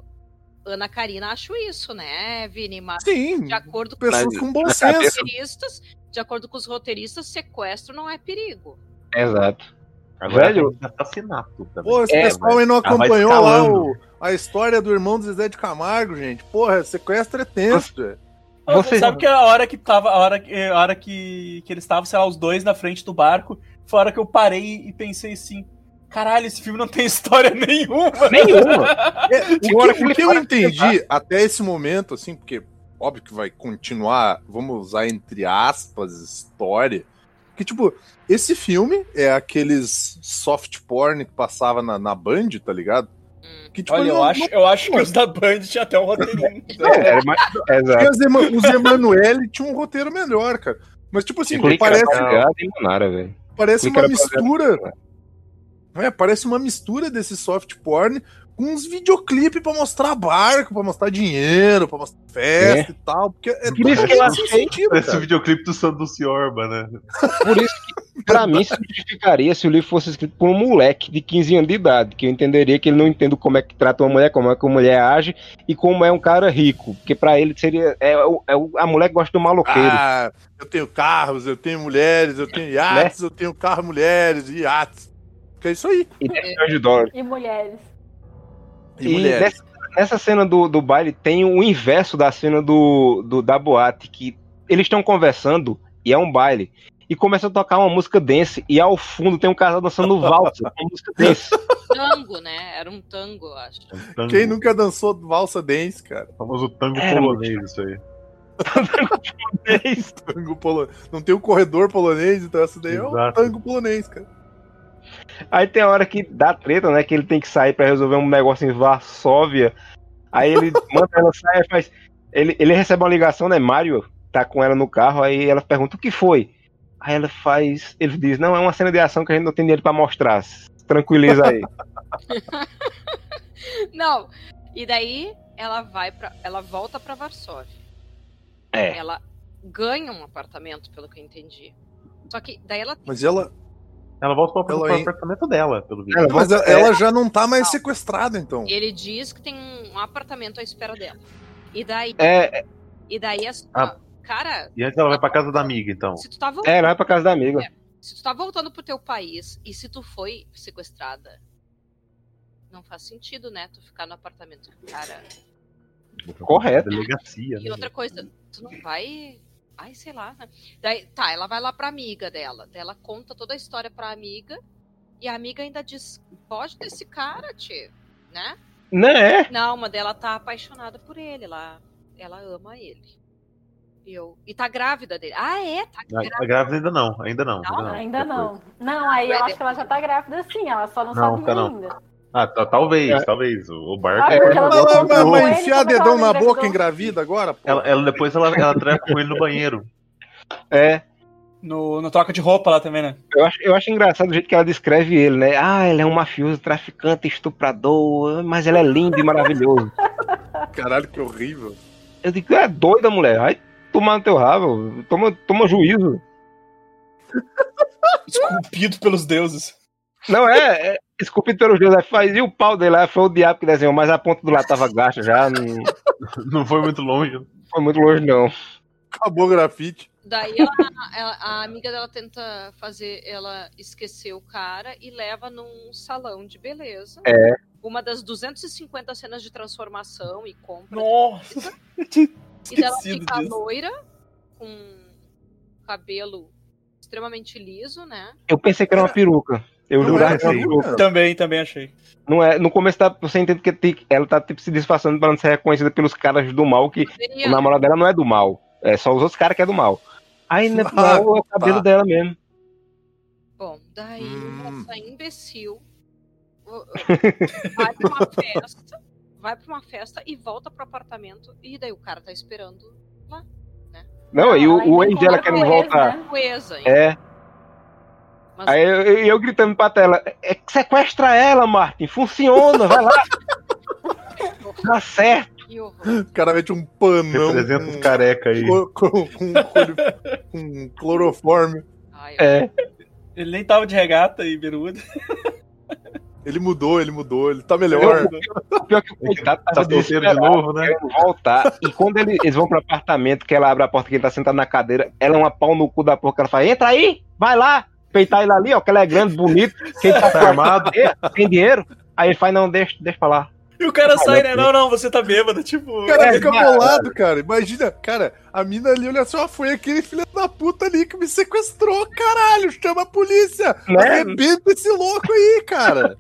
Ana Karina, acho isso, né, Vini? Mas Sim, de acordo com pessoas Mas- com bom os senso. roteiristas, de acordo com os roteiristas, sequestro não é perigo. Exato. Agora Velho. assassinato também. Pô, esse É, pessoal aí não acompanhou lá escalando. o- a história do irmão do Zezé de Camargo, gente. Porra, sequestro é tenso. velho. Você- Sabe que a hora que tava, a hora, que- a hora que, que eles estavam, sei lá, os dois na frente do barco, foi a hora que eu parei e pensei assim: caralho, esse filme não tem história nenhuma. Nenhuma. É, o Tinha hora que, que o eu entendi até esse momento, assim, porque óbvio que vai continuar, vamos usar entre aspas, história. Que, tipo, esse filme é aqueles soft porn que passava na, na Band, tá ligado? Hum. Que, tipo, Olha, eu não- acho, eu acho que os da Band tinha até um roteirinho. É, mas- não- exato. os Ema- os Emanuele tinha um roteiro melhor, cara. Mas, tipo assim, parece, velho. parece uma mistura. É, parece uma mistura desse soft porn com uns videoclipes pra mostrar barco, pra mostrar dinheiro, pra mostrar festa e tal. Porque é Por isso que eu achei- sentido, cara. videoclipe do Sandu Ciorba, né? Por isso que, pra mim, se justificaria se o livro fosse escrito por um moleque de 15 anos de idade, que eu entenderia que ele não entende como é que trata uma mulher, como é que uma mulher age e como é um cara rico. Porque pra ele seria. É, é o- a mulher que gosta do maloqueiro. Ah, eu tenho carros, eu tenho mulheres, eu tenho iates, Né? eu tenho carro, mulheres e iates. Que é isso aí. e 10 milhões de dólares. E mulheres. E, E mulheres. nessa, nessa cena do, do baile tem o inverso da cena do, do da boate, que eles estão conversando e é um baile. E começa a tocar uma música dance, e ao fundo tem um casal dançando valsa, uma música dance. Tango, né? Era um tango, eu acho. Tango, Quem nunca dançou valsa dance, cara? O famoso tango É, polonês, isso aí. Tango polonês. Não tem o corredor polonês, então essa daí é o Exato. tango polonês, cara. Aí tem a hora que dá treta, né? Que ele tem que sair pra resolver um negócio em Varsóvia. Aí ele manda ela sair, faz. Ele, ele recebe uma ligação, né? Mário tá com ela no carro, aí ela pergunta o que foi. Aí ela faz. Ele diz, não, é uma cena de ação que a gente não tem dinheiro pra mostrar. Tranquiliza aí. Não. E daí ela vai para, ela volta para Varsóvia. É. Ela ganha um apartamento, pelo que eu entendi. Só que daí ela Mas ela. Ela volta pro em- apartamento dela, pelo visto. Ela Mas ela, É. ela já não tá mais sequestrada, então. ele diz que tem um apartamento à espera dela. E daí É, e daí as- Ah. cara, E antes ela vai pra casa da amiga, então. se tu tá voltando, é, ela vai pra casa da amiga. se tu tá voltando pro teu país e se tu foi sequestrada, não faz sentido, né? Tu ficar no apartamento do cara. Correto. Delegacia. E né? outra coisa, tu não vai. Ai, sei lá, né? Daí, tá, ela vai lá pra amiga dela. Daí ela conta toda a história pra amiga. E a amiga ainda diz: pode desse cara, tio, né? Né? Não, mas ela tá apaixonada por ele. Ela, ela ama ele. E, eu, e tá grávida dele. Ah, é? Tá A, grávida. grávida ainda não, ainda não. Não? Ainda não, Ainda não. Não, aí eu acho que ela já tá grávida sim, ela só não, Não, sabia fica não. Ah, tá- talvez, É. talvez. O, barco. Ah, É, ela com mas ele enfiar dedão ela na engravidou. boca engravida agora, pô. Ela, ela- depois ela, ela trepa com ele no banheiro. É. No, no troca de roupa lá também, né? Eu acho, eu acho engraçado o jeito que ela descreve ele, né? Ah, ele é um mafioso, traficante, estuprador, mas ele é lindo e maravilhoso. Caralho, que horrível. Eu digo, é doida, mulher. Vai tomar no teu rabo. Toma, toma juízo. Esculpido pelos deuses. Não, é, é deuses. Aí Faz, e o pau dele lá foi o diabo que desenhou, mas a ponta do lado tava gasta já. Não Não foi muito longe. foi muito longe, não. Acabou o grafite. Daí ela- ela- a amiga dela tenta fazer ela esquecer o cara e leva num salão de beleza. É. Uma das 250 cenas de transformação e compra. Nossa. E dela fica disso. loira, com cabelo extremamente liso, né? Eu pensei que era uma peruca. Eu Não jurava é. Também, também achei. Não é, no começo tá, você entende que ela tá tipo, se disfarçando pra não ser reconhecida pelos caras do mal, que o namorado dela não é do mal. É só os outros caras que é do mal. Aí no Ah, final é o cabelo tá. dela mesmo. Bom, daí Hum. essa imbecil vai pra uma festa, vai pra uma festa e volta pro apartamento e daí o cara tá esperando Não, e o, ela o ainda ex dela encontra querendo voltar. né? É. Mas Aí eu, eu- eu gritando pra tela, é, sequestra ela, Martin, funciona, vai lá. Dá certo. O cara mete um panão. Representa os com, careca aí. com, com, com, com cloroforme. Ai, É, Ele nem tava de regata e bermuda. Ele mudou, ele mudou, ele tá melhor. o pior que o coitado Tá tava solteiro de novo, né? voltar. E quando ele- eles vão pro apartamento, que ela abre a porta, que ele tá sentado na cadeira, ela é uma pau no cu da porra, que ela fala, entra aí, vai lá, peitar ele ali, ó, que ela é grande, bonito, quem tá Tá armado. tem dinheiro. Aí ele fala, não, deixa, deixa pra lá. E o cara Ah, sai, né? Não, não, você tá bêbado. Tipo. O cara É, fica bolado, cara. Imagina, cara, a mina ali, olha só, foi aquele filho da puta ali que me sequestrou, caralho. Chama a polícia. Né? Arrebenta esse louco aí, cara.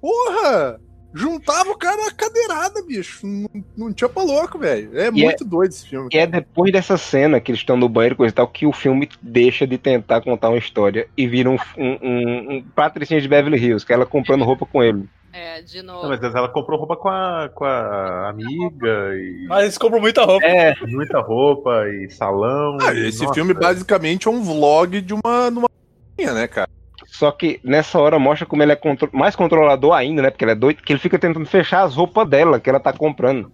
Porra! Juntava o cara na cadeirada, bicho. Não, não tinha pra louco, velho. É E muito doido esse filme. E é depois dessa cena que eles estão no banheiro, coisa e tal, que o filme deixa de tentar contar uma história e vira um, um, um, um Patricinha de Beverly Hills, que é ela comprando roupa com ele. É, de novo. Não, mas ela comprou roupa com a, com a amiga e Mas eles compram muita roupa. É, muita roupa e salão. Ah, e- esse nossa, filme basicamente é um vlog de uma, numa né, cara? Só que nessa hora mostra como ele é contro- mais controlador ainda, né? Porque ele é doido, que ele fica tentando fechar as roupas dela, que ela tá comprando.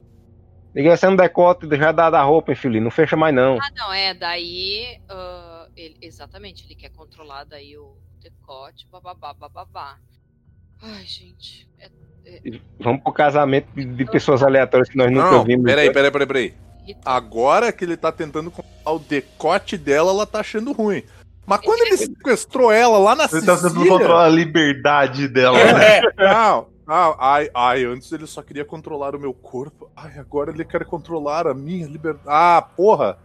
Liga essa no decote, já dá da roupa, hein, filho? Não fecha mais não. Ah, não, é, daí. ah, ele, exatamente, ele quer controlar daí o decote, bababá, bababá. Ai, gente. É Vamos pro casamento de, de pessoas aleatórias que nós nunca Não, vimos. peraí, peraí, peraí, peraí. Agora que ele tá tentando controlar o decote dela, ela tá achando ruim. Mas quando ele sequestrou ela lá na Ele tá tentando Sicília... controlar a liberdade dela, né? É. Não, não, ai, ai, antes ele só queria controlar o meu corpo. Ai, agora ele quer controlar a minha liberdade. Ah, porra!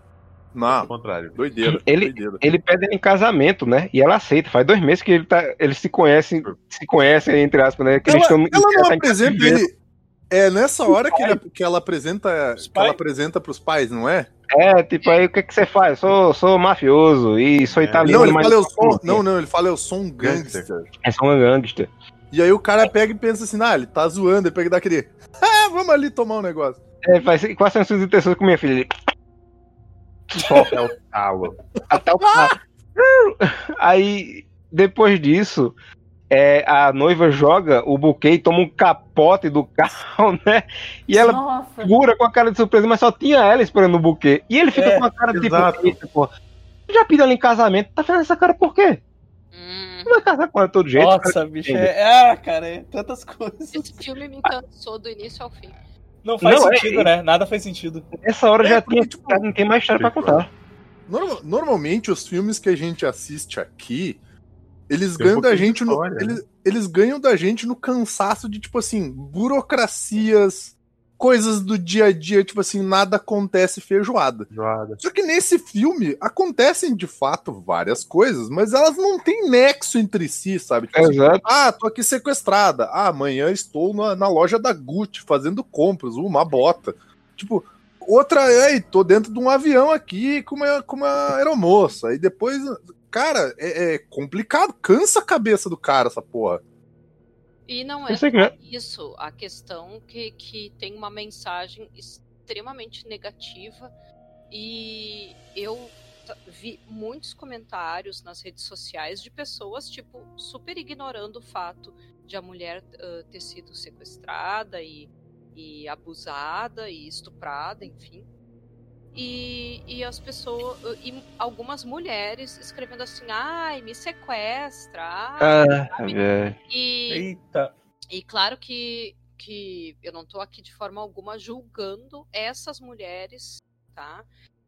Ao Não, contrário. doideira, Ele- doideira. Ele pede ela em casamento, né? E ela aceita. Faz dois meses que ele tá, eles se conhecem, se conhecem, entre aspas, né? Que Ela, eles tão- ela não tá apresenta ele... É nessa hora que, ele- que ela apresenta que ela apresenta pros pais, não é? É, tipo, aí o que que você faz? Sou, sou mafioso e sou italiano, Não, ele mas fala, eu sou sou. Não, não, ele fala, eu sou um gangster. É só um gangster. E aí o cara pega e pensa assim, ah, ele tá zoando, ele pega e dá aquele. Ah, vamos ali tomar um negócio. É, faz, quais são as suas intenções com minha filha? Ele, Até o talo. Até o carro. Aí, depois disso, é, a noiva joga o buquê e toma um capote do carro, né? E ela Nossa. segura com a cara de surpresa, mas só tinha ela esperando o buquê. E ele fica É, com a cara de tipo, exato. "Eita, pô, já pedi ela em casamento, tá fazendo essa cara por quê? Hum, Não vai casar com ela de todo jeito. Nossa, bicho. É, ah, cara, é tantas coisas. esse filme me cansou do início ao fim. Não faz Não, é- sentido, né? Nada faz sentido. Essa hora É, já porque, tinha, tipo, não tem mais história pra contar. Norma- normalmente os filmes que a gente assiste aqui, eles Tem um ganham da gente no, história, né? eles, eles ganham da gente no cansaço de tipo assim, burocracias, coisas do dia a dia, tipo assim, nada acontece feijoada. Joada. Só que nesse filme acontecem de fato várias coisas, mas elas não têm nexo entre si, sabe? Tipo assim, ah, tô aqui sequestrada. Ah, amanhã estou na, na loja da Gucci fazendo compras, uma bota. Tipo, outra, aí, tô dentro de um avião aqui com uma, com uma aeromoça. Aí depois, cara, é, é complicado, cansa a cabeça do cara essa porra. E não é é. isso, a questão que, que tem uma mensagem extremamente negativa e eu vi muitos comentários nas redes sociais de pessoas, tipo, super ignorando o fato de a mulher ah, ter sido sequestrada e, e abusada e estuprada, enfim. E, e as pessoas, e algumas mulheres escrevendo assim, ai, me sequestra, ai, Ah, velho. e, Eita. e claro que, que eu não tô aqui de forma alguma julgando essas mulheres, tá?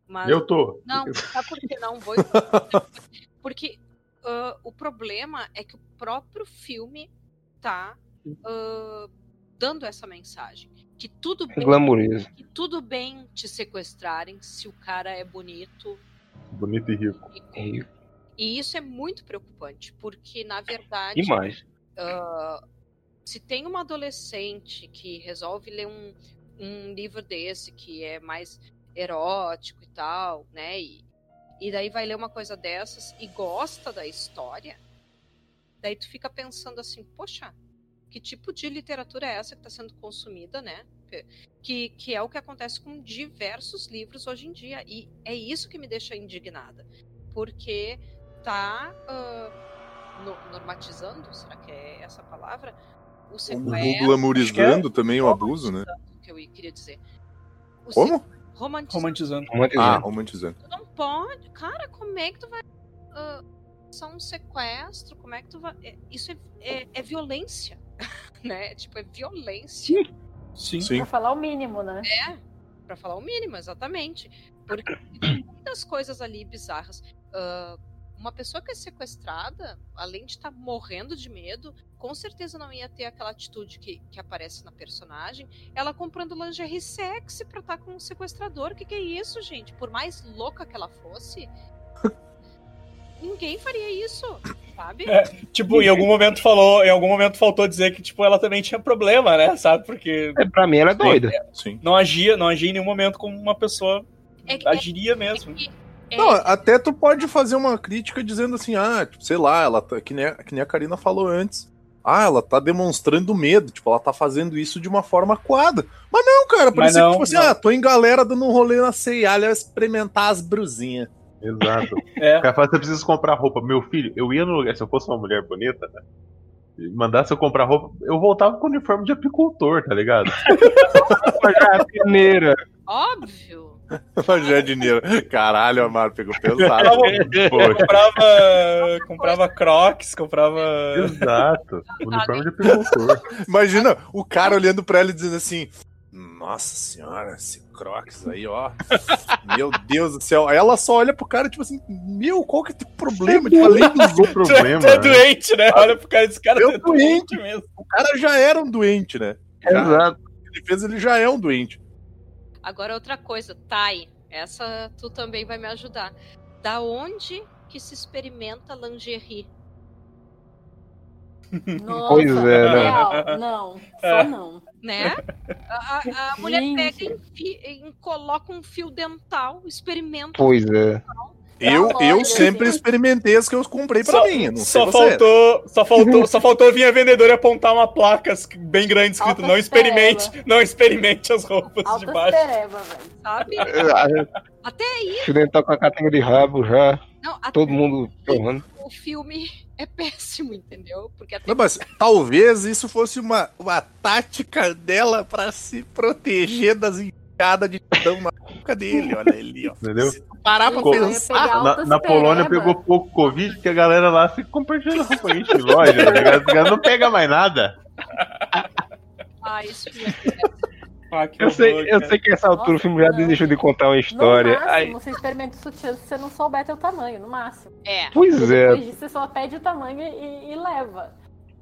Mas Eu tô. não, sabe por que não vou? Porque ah, o problema é que o próprio filme tá ah, dando essa mensagem. Que tudo bem, Glamouroso. que tudo bem te sequestrarem se o cara é bonito. Bonito e rico. rico. E isso é muito preocupante, porque na verdade Demais. ah, se tem uma adolescente que resolve ler um, um livro desse que é mais erótico e tal, né? E, e daí vai ler uma coisa dessas e gosta da história, daí tu fica pensando assim, poxa, que tipo de literatura é essa que está sendo consumida, né? Que, que é o que acontece com diversos livros hoje em dia. E é isso que me deixa indignada. Porque tá ah, no- normatizando, será que é essa a palavra? O sequestro. o glamourizando também o abuso, né? que eu queria dizer. O Como? se- Romantizando. Romantizando. Romantizando. Ah, romantizando. Tu não pode. Cara, como é que tu vai. ah, só um sequestro, como é que tu vai. é- isso é, é, é violência. né? Tipo, é violência. Sim. Sim. Pra falar o mínimo, né? Pra falar o mínimo, exatamente. Porque tem muitas coisas ali bizarras. Ah, uma pessoa que é sequestrada, além de estar morrendo de medo, com certeza não ia ter aquela atitude que, que aparece na personagem. Ela comprando lingerie sexy pra estar com um sequestrador. O que, que é isso, gente? Por mais louca que ela fosse, ninguém faria isso, sabe? É. Tipo, em algum momento falou, em algum momento faltou dizer que, tipo, ela também tinha problema, né? Sabe? Porque É, pra mim ela é doida. Sim. não agia, não agia em nenhum momento como uma pessoa É que- agiria mesmo. que- é- Não, até tu pode fazer uma crítica dizendo assim, ah, tipo, sei lá, ela tá, que, nem, a- que nem a Karina falou antes. Ah, ela tá demonstrando medo, tipo, ela tá fazendo isso de uma forma acuada. Mas não, cara, Mas parecia não, que, tipo assim, não. ah, tô em galera dando um rolê na C&A, experimentar as brusinhas. Exato. É. O cara fala, você precisa comprar roupa. Meu filho, eu ia no lugar, se eu fosse uma mulher bonita, né? Mandasse eu comprar roupa, eu voltava com o uniforme de apicultor, tá ligado? Jardineira. Óbvio. Jardineira. Caralho, Amaro, pegou pesado. Poxa, comprava, comprava crocs, comprava. exato. Uniforme de apicultor. Imagina o cara olhando pra ela e dizendo assim: Nossa senhora, esse Crocs aí, ó. Meu Deus do céu. Aí ela só olha pro cara, tipo assim: Meu, qual que é o teu problema? Tipo, além dos O outros. problema. Tu é né? doente, né? Olha pro cara, esse cara é doente. doente mesmo. O cara já era um doente, né? Já, Exato. ele fez, ele já é um doente. Agora outra coisa, Thay, essa tu também vai me ajudar. Da onde que se experimenta lingerie? Nossa, Pois é, né? real. Não, só não. né? A, a- a mulher Gente. pega e, e coloca um fio dental, experimenta. Pois é. Eu, eu sempre experimentei as que eu comprei pra Só, mim. Não só faltou, só faltou, só faltou vir a vendedora e apontar uma placa bem grande escrito: Altas não experimente, não experimente as roupas de Altas baixo. pereba. Sabe? Até aí. Fio dental com a catinha de rabo já. Não, Todo mundo torrando. o filme é péssimo, entendeu? Porque até Não, mas talvez isso fosse uma, uma tática dela pra se proteger das enfiadas de tão na boca dele. Olha ele, ó. Entendeu? Se tu parar pra pensar. Na, na Polônia pegou pouco Covid, porque a galera lá fica compartilhando roupa em loja, tá ligado? Os caras não pega mais nada. ah, isso é. Ah, Eu sei, eu sei que essa altura o filme já Não. desistiu de contar uma No história. máximo, Aí, você experimenta o sutiã se você não souber teu tamanho, no máximo. É. pois é. depois disso, você só pede o tamanho e, e leva.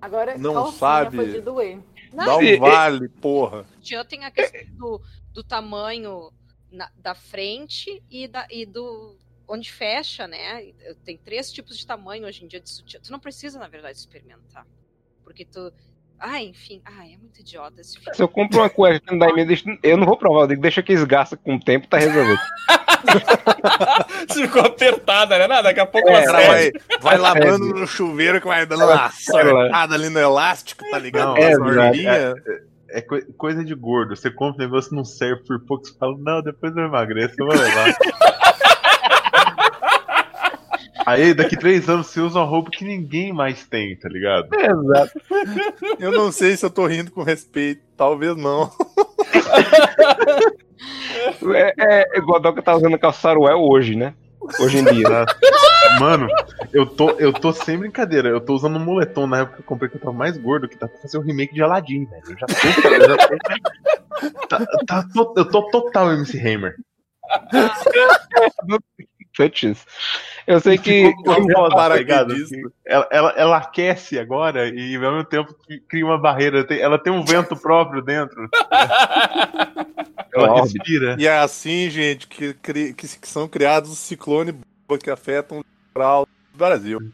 Agora, Não sabe. foi de doer. Dá um vale, porra. Já tem a questão do, do tamanho na- da frente e, da, e do onde fecha, né? Tem três tipos de tamanho hoje em dia de sutiã. Tu não precisa, na verdade, experimentar. Porque tu. Ah, enfim. Ah, é muito idiota esse filme. Se eu compro uma cueca que não dá em mim, eu não vou provar. Eu digo, deixa que esgaça com o tempo, tá resolvido. Você ficou apertada, né? Não, daqui a pouco É, cara vai, vai lavando no chuveiro que vai dando uma sortada ali no elástico, tá ligado? Não, é, orelhinhas. É coi- coisa de gordo. Você compra um negócio não serve por pouco, você fala, não, depois eu emagreço, eu vou levar. Aí, daqui três anos, você usa uma roupa que ninguém mais tem, tá ligado? Exato. Eu não sei se eu tô rindo com respeito. Talvez não. É, é, é Godoka tá usando calça saruel hoje, né? Hoje em dia. Mano, eu tô, eu tô sem brincadeira. Eu tô usando um moletom na época que eu comprei que eu tava mais gordo, que tá pra fazer o remake de Aladdin, velho. Eu já tô, eu já tô. Tá, tá eu tô total MC Hammer. Touches. Eu sei que. Uma foda, tá. Ela, ela, ela aquece agora e ao mesmo tempo cria uma barreira. Ela tem um vento próprio dentro. Ela Órbita. respira. E é assim, gente, que, que, que são criados os ciclones que afetam o litoral do Brasil.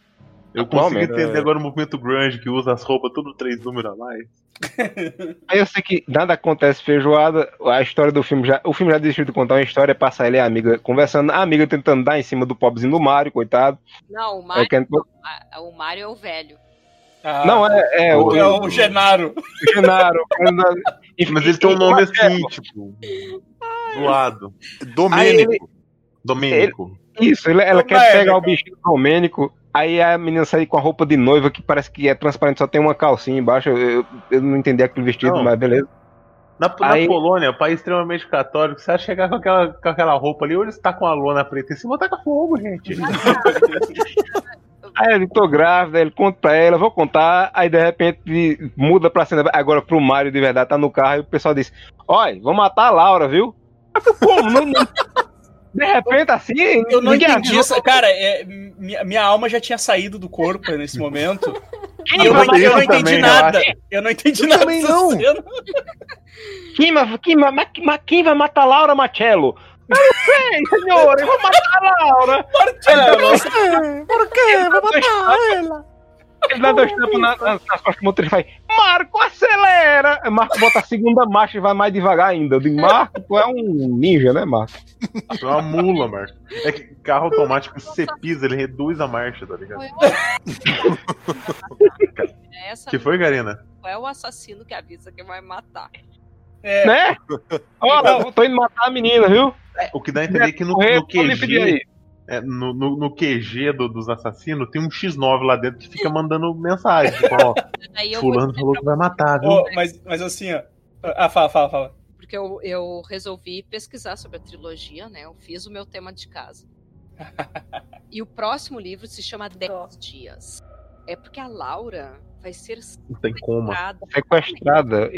Eu consigo entender é. agora o movimento grunge que usa as roupas tudo três números a mais. Aí eu sei que nada acontece feijoada. A história do filme já. O filme já desistiu de contar uma história, passa ele e a amiga conversando, a amiga tentando dar em cima do pobrezinho do Mário, coitado. Não, o querendo- a- o Mário é o velho. Ah, Não, é, é o, é o Genaro. o Genaro. querendo dar- Mas ele tem um nome assim, tipo. Zoado. Domênico. Domênico. Isso, ele- ela quer Domênico. pegar o bichinho do Domênico. Aí a menina sai com a roupa de noiva que parece que é transparente, só tem uma calcinha embaixo. Eu, eu- eu não entendi aquele vestido, Não. mas beleza. Na, na Aí- Polônia, país extremamente católico, você vai chegar com aquela, com aquela roupa ali, ou ele está com a lona preta em cima, taca fogo, gente. Aí ele tô grávida, ele conta pra ela, vou contar, aí de repente muda pra cena, agora pro Mário de verdade, tá no carro, e o pessoal diz, olha, vou matar a Laura, viu? Como? Não, não- De repente, assim, Eu não entendi isso. Cara, é, minha, minha alma já tinha saído do corpo nesse momento. E eu, vai não, eu não também, entendi relaxa. nada. Eu não entendi Eu nada também não. cena. Quem, vai- quem, quem vai matar a Laura Marcello? Eu não sei, senhor, eu vou matar a Laura. Por quê? Vou matar ela. Ele dá dois tapas na- nas, nas costas do motorista e faz, Marco, acelera! Aí Marco bota a segunda marcha e vai mais devagar ainda. Eu digo, Marco, tu é um ninja, né, Marco? É uma mula, Marco. É que carro automático, se você pisa, ele reduz a marcha, tá ligado? É essa que foi, Garina? é o assassino que avisa que vai matar. É, Né? Ó, tô indo matar a menina, viu? O que dá a entender é que no, no QG. É, no, no, no QG do- dos assassinos, tem um X9 lá dentro que fica mandando mensagem. Tipo, ó, Aí eu vou fulano falou que vai matar, viu? Ô, mas, mas assim, ó. Ah, fala, fala, fala. porque eu, eu resolvi pesquisar sobre a trilogia, né? Eu fiz o meu tema de casa. e o próximo livro se chama Dez Dias. É porque a Laura vai ser Não tem como. sequestrada.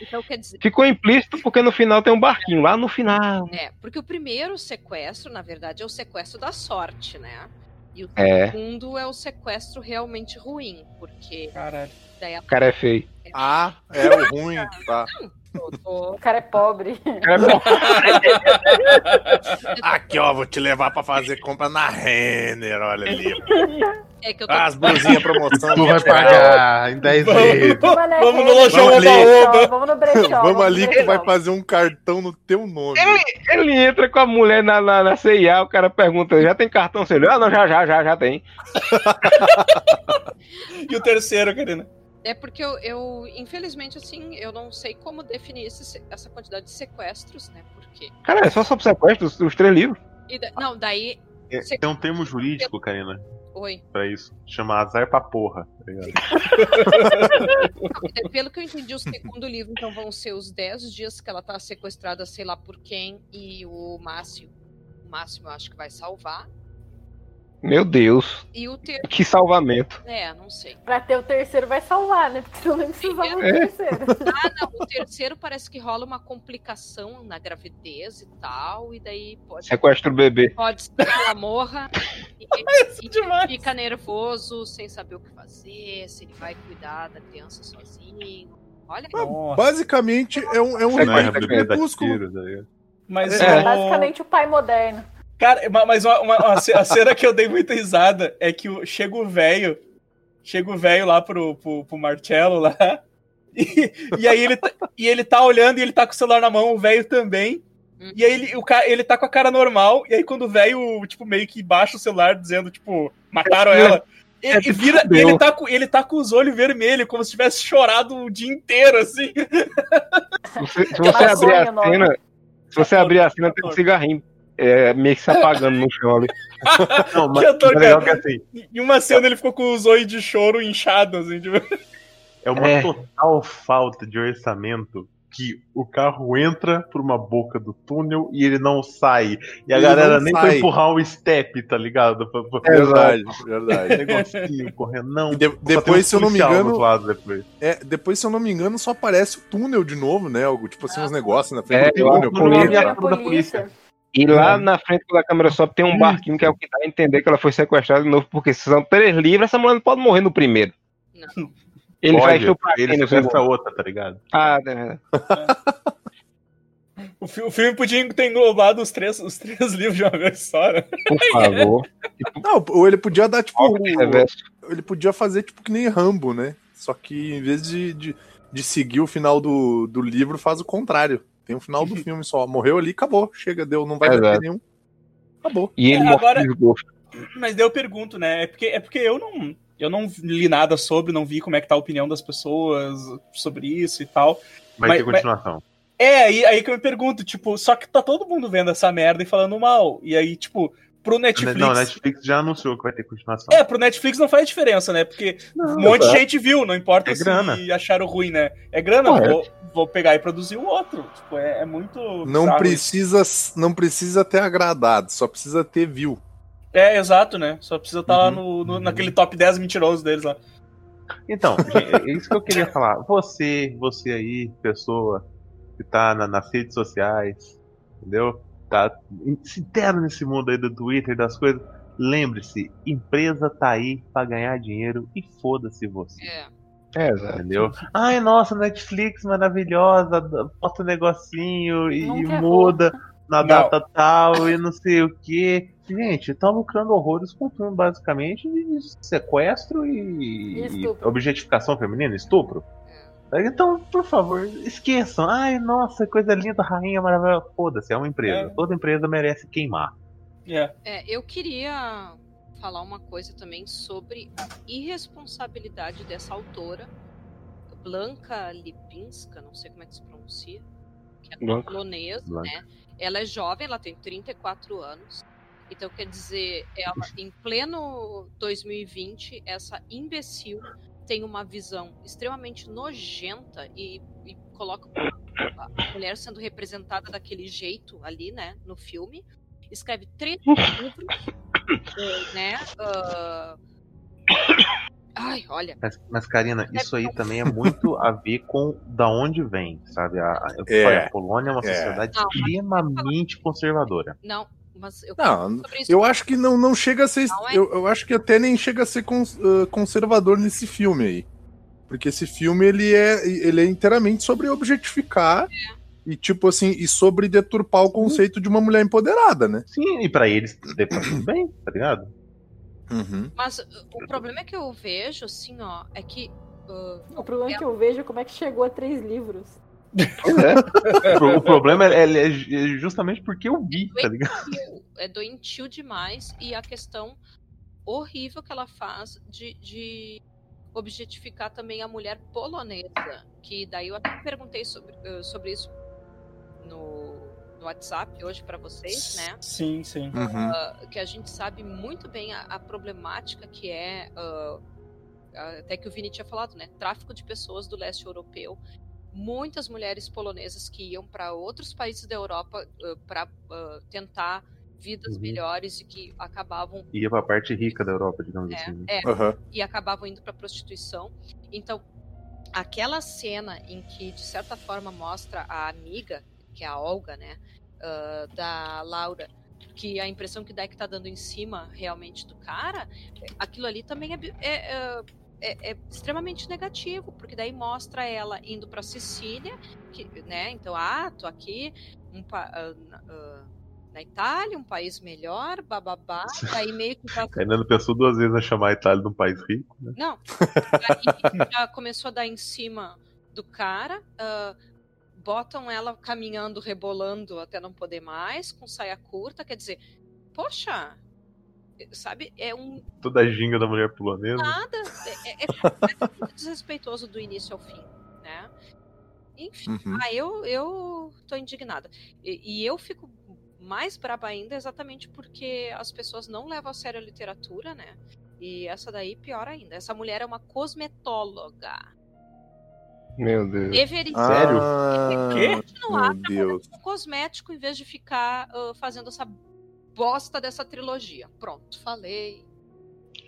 Então quer dizer, Ficou implícito porque no final tem um barquinho, lá no final. é, porque o primeiro sequestro, na verdade, é o sequestro da sorte, né? E o É, segundo é o sequestro realmente ruim, porque Caralho. daí a o cara é feio. Ah, é o ruim. Tá. O cara é pobre. É. Aqui, ó, vou te levar pra fazer compra na Renner, olha ali. É que eu tô. Ah, as blusinhas promoção. Tu vai 20 reais. pagar em 10 vezes. Vamos, Vamos no lojão Vamos ali. Oba-Oba. Vamos no brechó. Vamos ali que vai fazer um cartão no teu nome. Ele entra com a mulher na, na, na CIA, o cara pergunta, já tem cartão celular? Ah, não, já, já, já, já tem. E o terceiro, Karina? É porque eu, eu, infelizmente, assim, eu não sei como definir esse- essa quantidade de sequestros, né? Porque. Cara, é só sobre sequestro, os, os três livros. e da- Não, daí. É, Tem um termo jurídico, Karina, Oi. pra isso. Chama azar pra porra. tá? É, Pelo que eu entendi, o segundo livro, então, vão ser os 10 dias que ela tá sequestrada, sei lá por quem, e o Máximo. O Máximo eu acho que vai salvar. Meu Deus, E o ter... que salvamento. É, não sei. Pra ter o terceiro vai salvar, né? Porque senão nem precisava do É. terceiro. Ah, não, o terceiro parece que rola uma complicação na gravidez e tal, e daí pode, Sequestro do bebê. pode ser que ela morra e, e demais. fica nervoso, sem saber o que fazer, se ele vai cuidar da criança sozinho. Olha, Nossa. Basicamente, é um, é um Não é é Crepúsculo. tá ligado? Mas É. o- Basicamente o pai moderno. Cara, ma- mas uma, uma- uma a cena que eu dei muita risada é que o- chega o velho. Chega o velho lá pro, pro, pro Marcello lá. E, e aí ele, tá- e ele tá olhando e ele tá com o celular na mão, o velho também. E aí ele, o cara, ele tá com a cara normal, e aí quando o velho, tipo, meio que baixa o celular dizendo, tipo, mataram É, ela. é, Ele, tipo, vira, fudeu. ele, tá com, ele tá com os olhos vermelhos, como se tivesse chorado o dia inteiro, assim. Se você, se você abrir a cena, se você abrir a cena, tem um cigarrinho é, meio que se apagando no chão ali. Não, mas Que ator, é legal que cara. assim, Em uma cena ele ficou com os olhos de choro inchados, assim, tipo. é uma É. total falta de orçamento que o carro entra por uma boca do túnel e ele não sai. E a Ele galera nem sai. foi empurrar um step, tá ligado? Pra, pra, Verdade, verdade. negocinho correndo. Não, E de- depois, um se eu não me engano, do depois. é, depois, se eu não me engano, só aparece o túnel de novo, né? Algo, tipo assim, uns negócios na É, frente do eu túnel. acho que cometa. eu vi a- A da polícia. E lá na frente, quando a câmera sobe, tem um barquinho que é o que dá a entender que ela foi sequestrada de novo, porque se são três livros, essa mulher não pode morrer no primeiro. Não. Ele vai Pode, estuprar quem ele essa outra, tá ligado? Ah, é. O, fi- o filme podia ter englobado os três, os três livros de uma vez só, né? por favor. Não, ou ele podia dar, tipo. Ele podia fazer tipo que nem Rambo, né? Só que em vez de, de, de seguir o final do, do livro, faz o contrário. Tem o final do filme só. Morreu ali, acabou. Chega, deu, não vai ter nenhum. Acabou. E ele É, agora-. Mas daí eu pergunto, né? É porque, é porque eu não. Eu não li nada sobre, não vi como é que tá a opinião das pessoas sobre isso e tal. Vai Mas- ter continuação. É, aí, aí que eu me pergunto, tipo, só que tá todo mundo vendo essa merda e falando mal. E aí, tipo, pro Netflix. Não, Netflix já anunciou que vai ter continuação. É, pro Netflix não faz diferença, né? Porque Não, um monte de exato. gente viu, não importa É se grana. acharam ruim, né? É grana, Correto. vou, vou pegar e produzir o outro. Tipo, é, é muito. Não bizarro precisa, não precisa ter agradado, só precisa ter view. É, exato, né? Só precisa estar lá Uhum, no, no- uhum. naquele top 10 mentirosos deles lá. Então, é isso que eu queria falar. Você, você aí, pessoa que tá na- nas redes sociais, entendeu? Tá se inteiro nesse mundo aí do Twitter, das coisas. Lembre-se, empresa tá aí pra ganhar dinheiro e foda-se você. é. É, exato. Entendeu? Ai, nossa, Netflix maravilhosa, bota um negocinho e, e muda na Não. data tal e não sei o que. Gente, tá lucrando horrores com filme basicamente de sequestro e, E e objetificação feminina, estupro. Então, por favor, esqueçam. Ai, nossa, coisa linda, rainha maravilhosa. Foda-se, é uma empresa. É. Toda empresa merece queimar. É. É, eu queria falar uma coisa também sobre a irresponsabilidade dessa autora, Blanca Lipinska, não sei como é que se pronuncia, que é Blanca. polonesa, Blanca. né? Ela é jovem, ela tem 34 anos. Então, quer dizer, ela, em pleno 2020, essa imbecil tem uma visão extremamente nojenta e, e coloca a mulher sendo representada daquele jeito ali, né, no filme. Escreve três livros, eh, né? ah, Ai, olha. Mas, mas, Karina, isso aí também é muito a ver com da onde vem, sabe? A, a, eu É. falei, a Polônia é uma É. sociedade Não. extremamente conservadora. Não, mas eu Não, sobre isso. eu acho que não, não chega a ser. Não é? Eu, eu acho que até nem chega a ser cons- ah, conservador nesse filme aí. Porque esse filme ele é, ele é inteiramente sobre objetificar e, tipo assim, e sobre deturpar o conceito de uma mulher empoderada, né? Sim, e pra eles depois tudo bem, tá ligado? Uhum. Mas uh, o problema é que eu vejo, assim, ó, é que. uh, O problema que eu vejo é como é que chegou a três livros. Pois é. O pro- O problema é, é- é justamente porque eu vi, tá ligado? doentio, é doentio demais e a questão horrível que ela faz de, de objetificar também a mulher polonesa. Que daí eu até perguntei sobre, uh, sobre isso no, no WhatsApp hoje pra vocês, né? Sim, sim. Uhum. Uh, que a gente sabe muito bem a, a problemática que é, uh, até que o Vini tinha falado, né? Tráfico de pessoas do leste europeu. Muitas mulheres polonesas que iam para outros países da Europa para tentar vidas Uhum. melhores e que acabavam Ia pra parte rica da Europa, digamos É, assim. né? é, Aham. e acabavam indo para prostituição. Então, aquela cena em que de certa forma mostra a amiga, que é a Olga, né, ah, da Laura, que a impressão que dá é que tá dando em cima realmente do cara, aquilo ali também é, é, é- é- é extremamente negativo, porque daí mostra ela indo para Sicília, que, né, então, ah, tô aqui um pa- ah, na- Itália, um país melhor, bababá, daí meio que tá Fernando pensou duas vezes a chamar a Itália de um país rico, né? não. Aí já começou a dar em cima do cara. ah, botam ela caminhando, rebolando até não poder mais, com saia curta. Quer dizer, poxa, sabe? É um Toda a ginga da mulher polonesa. nada. É, é, é muito desrespeitoso do início ao fim, né? Enfim. Uhum. Ah, eu, eu tô indignada. E, e eu fico mais braba ainda exatamente porque as pessoas não levam a sério a literatura, né? E essa daí, pior ainda. Essa mulher é uma cosmetóloga. Meu Deus. Deveria Sério? Ah, Quê? continuar Meu Deus. com cosmético em vez de ficar ah, fazendo essa bosta dessa trilogia. Pronto, falei.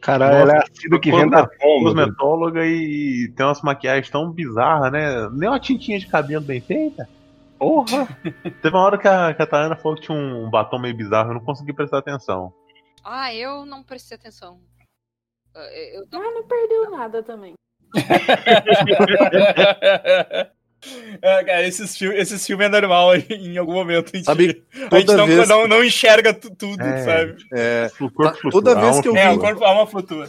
Caralho, ela é assíduo que vem da bomba. Cosmetóloga e tem umas maquiagens tão bizarras, né? Nem uma tintinha de cabelo bem feita. Porra! Teve uma hora que a, que a Tayana falou que tinha um batom meio bizarro, eu não consegui prestar atenção. Ah, eu não prestei atenção. Eu, eu- Ah, não perdeu nada também. É, cara, esses, fil esses filmes é normal em algum momento. A gente, Sabe, a gente toda não, vez- não, não enxerga tu- tudo, É. sabe? É, O corpo Tá- flutua, toda vez que eu É, o vi- corpo, alma flutua.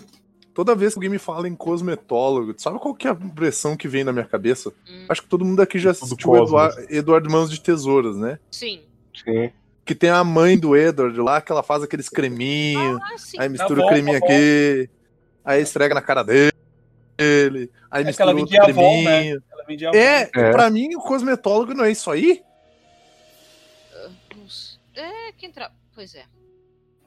toda vez que alguém me fala em cosmetólogo, sabe qual que é a impressão que vem na minha cabeça? Hum, Acho que todo mundo aqui já assistiu. Eduardo, Eduardo Mãos de Tesouras, né? sim. Sim. Que tem a mãe do Edward lá, que ela faz aqueles creminhos, Ah, sim. aí mistura bom, o creminho tá aqui, aí esfrega na cara dele, aí É mistura aquela outro vendia Avon, né? Vendia É, É. pra mim o cosmetólogo não é isso aí? Sei. É, quem tra... Pois é.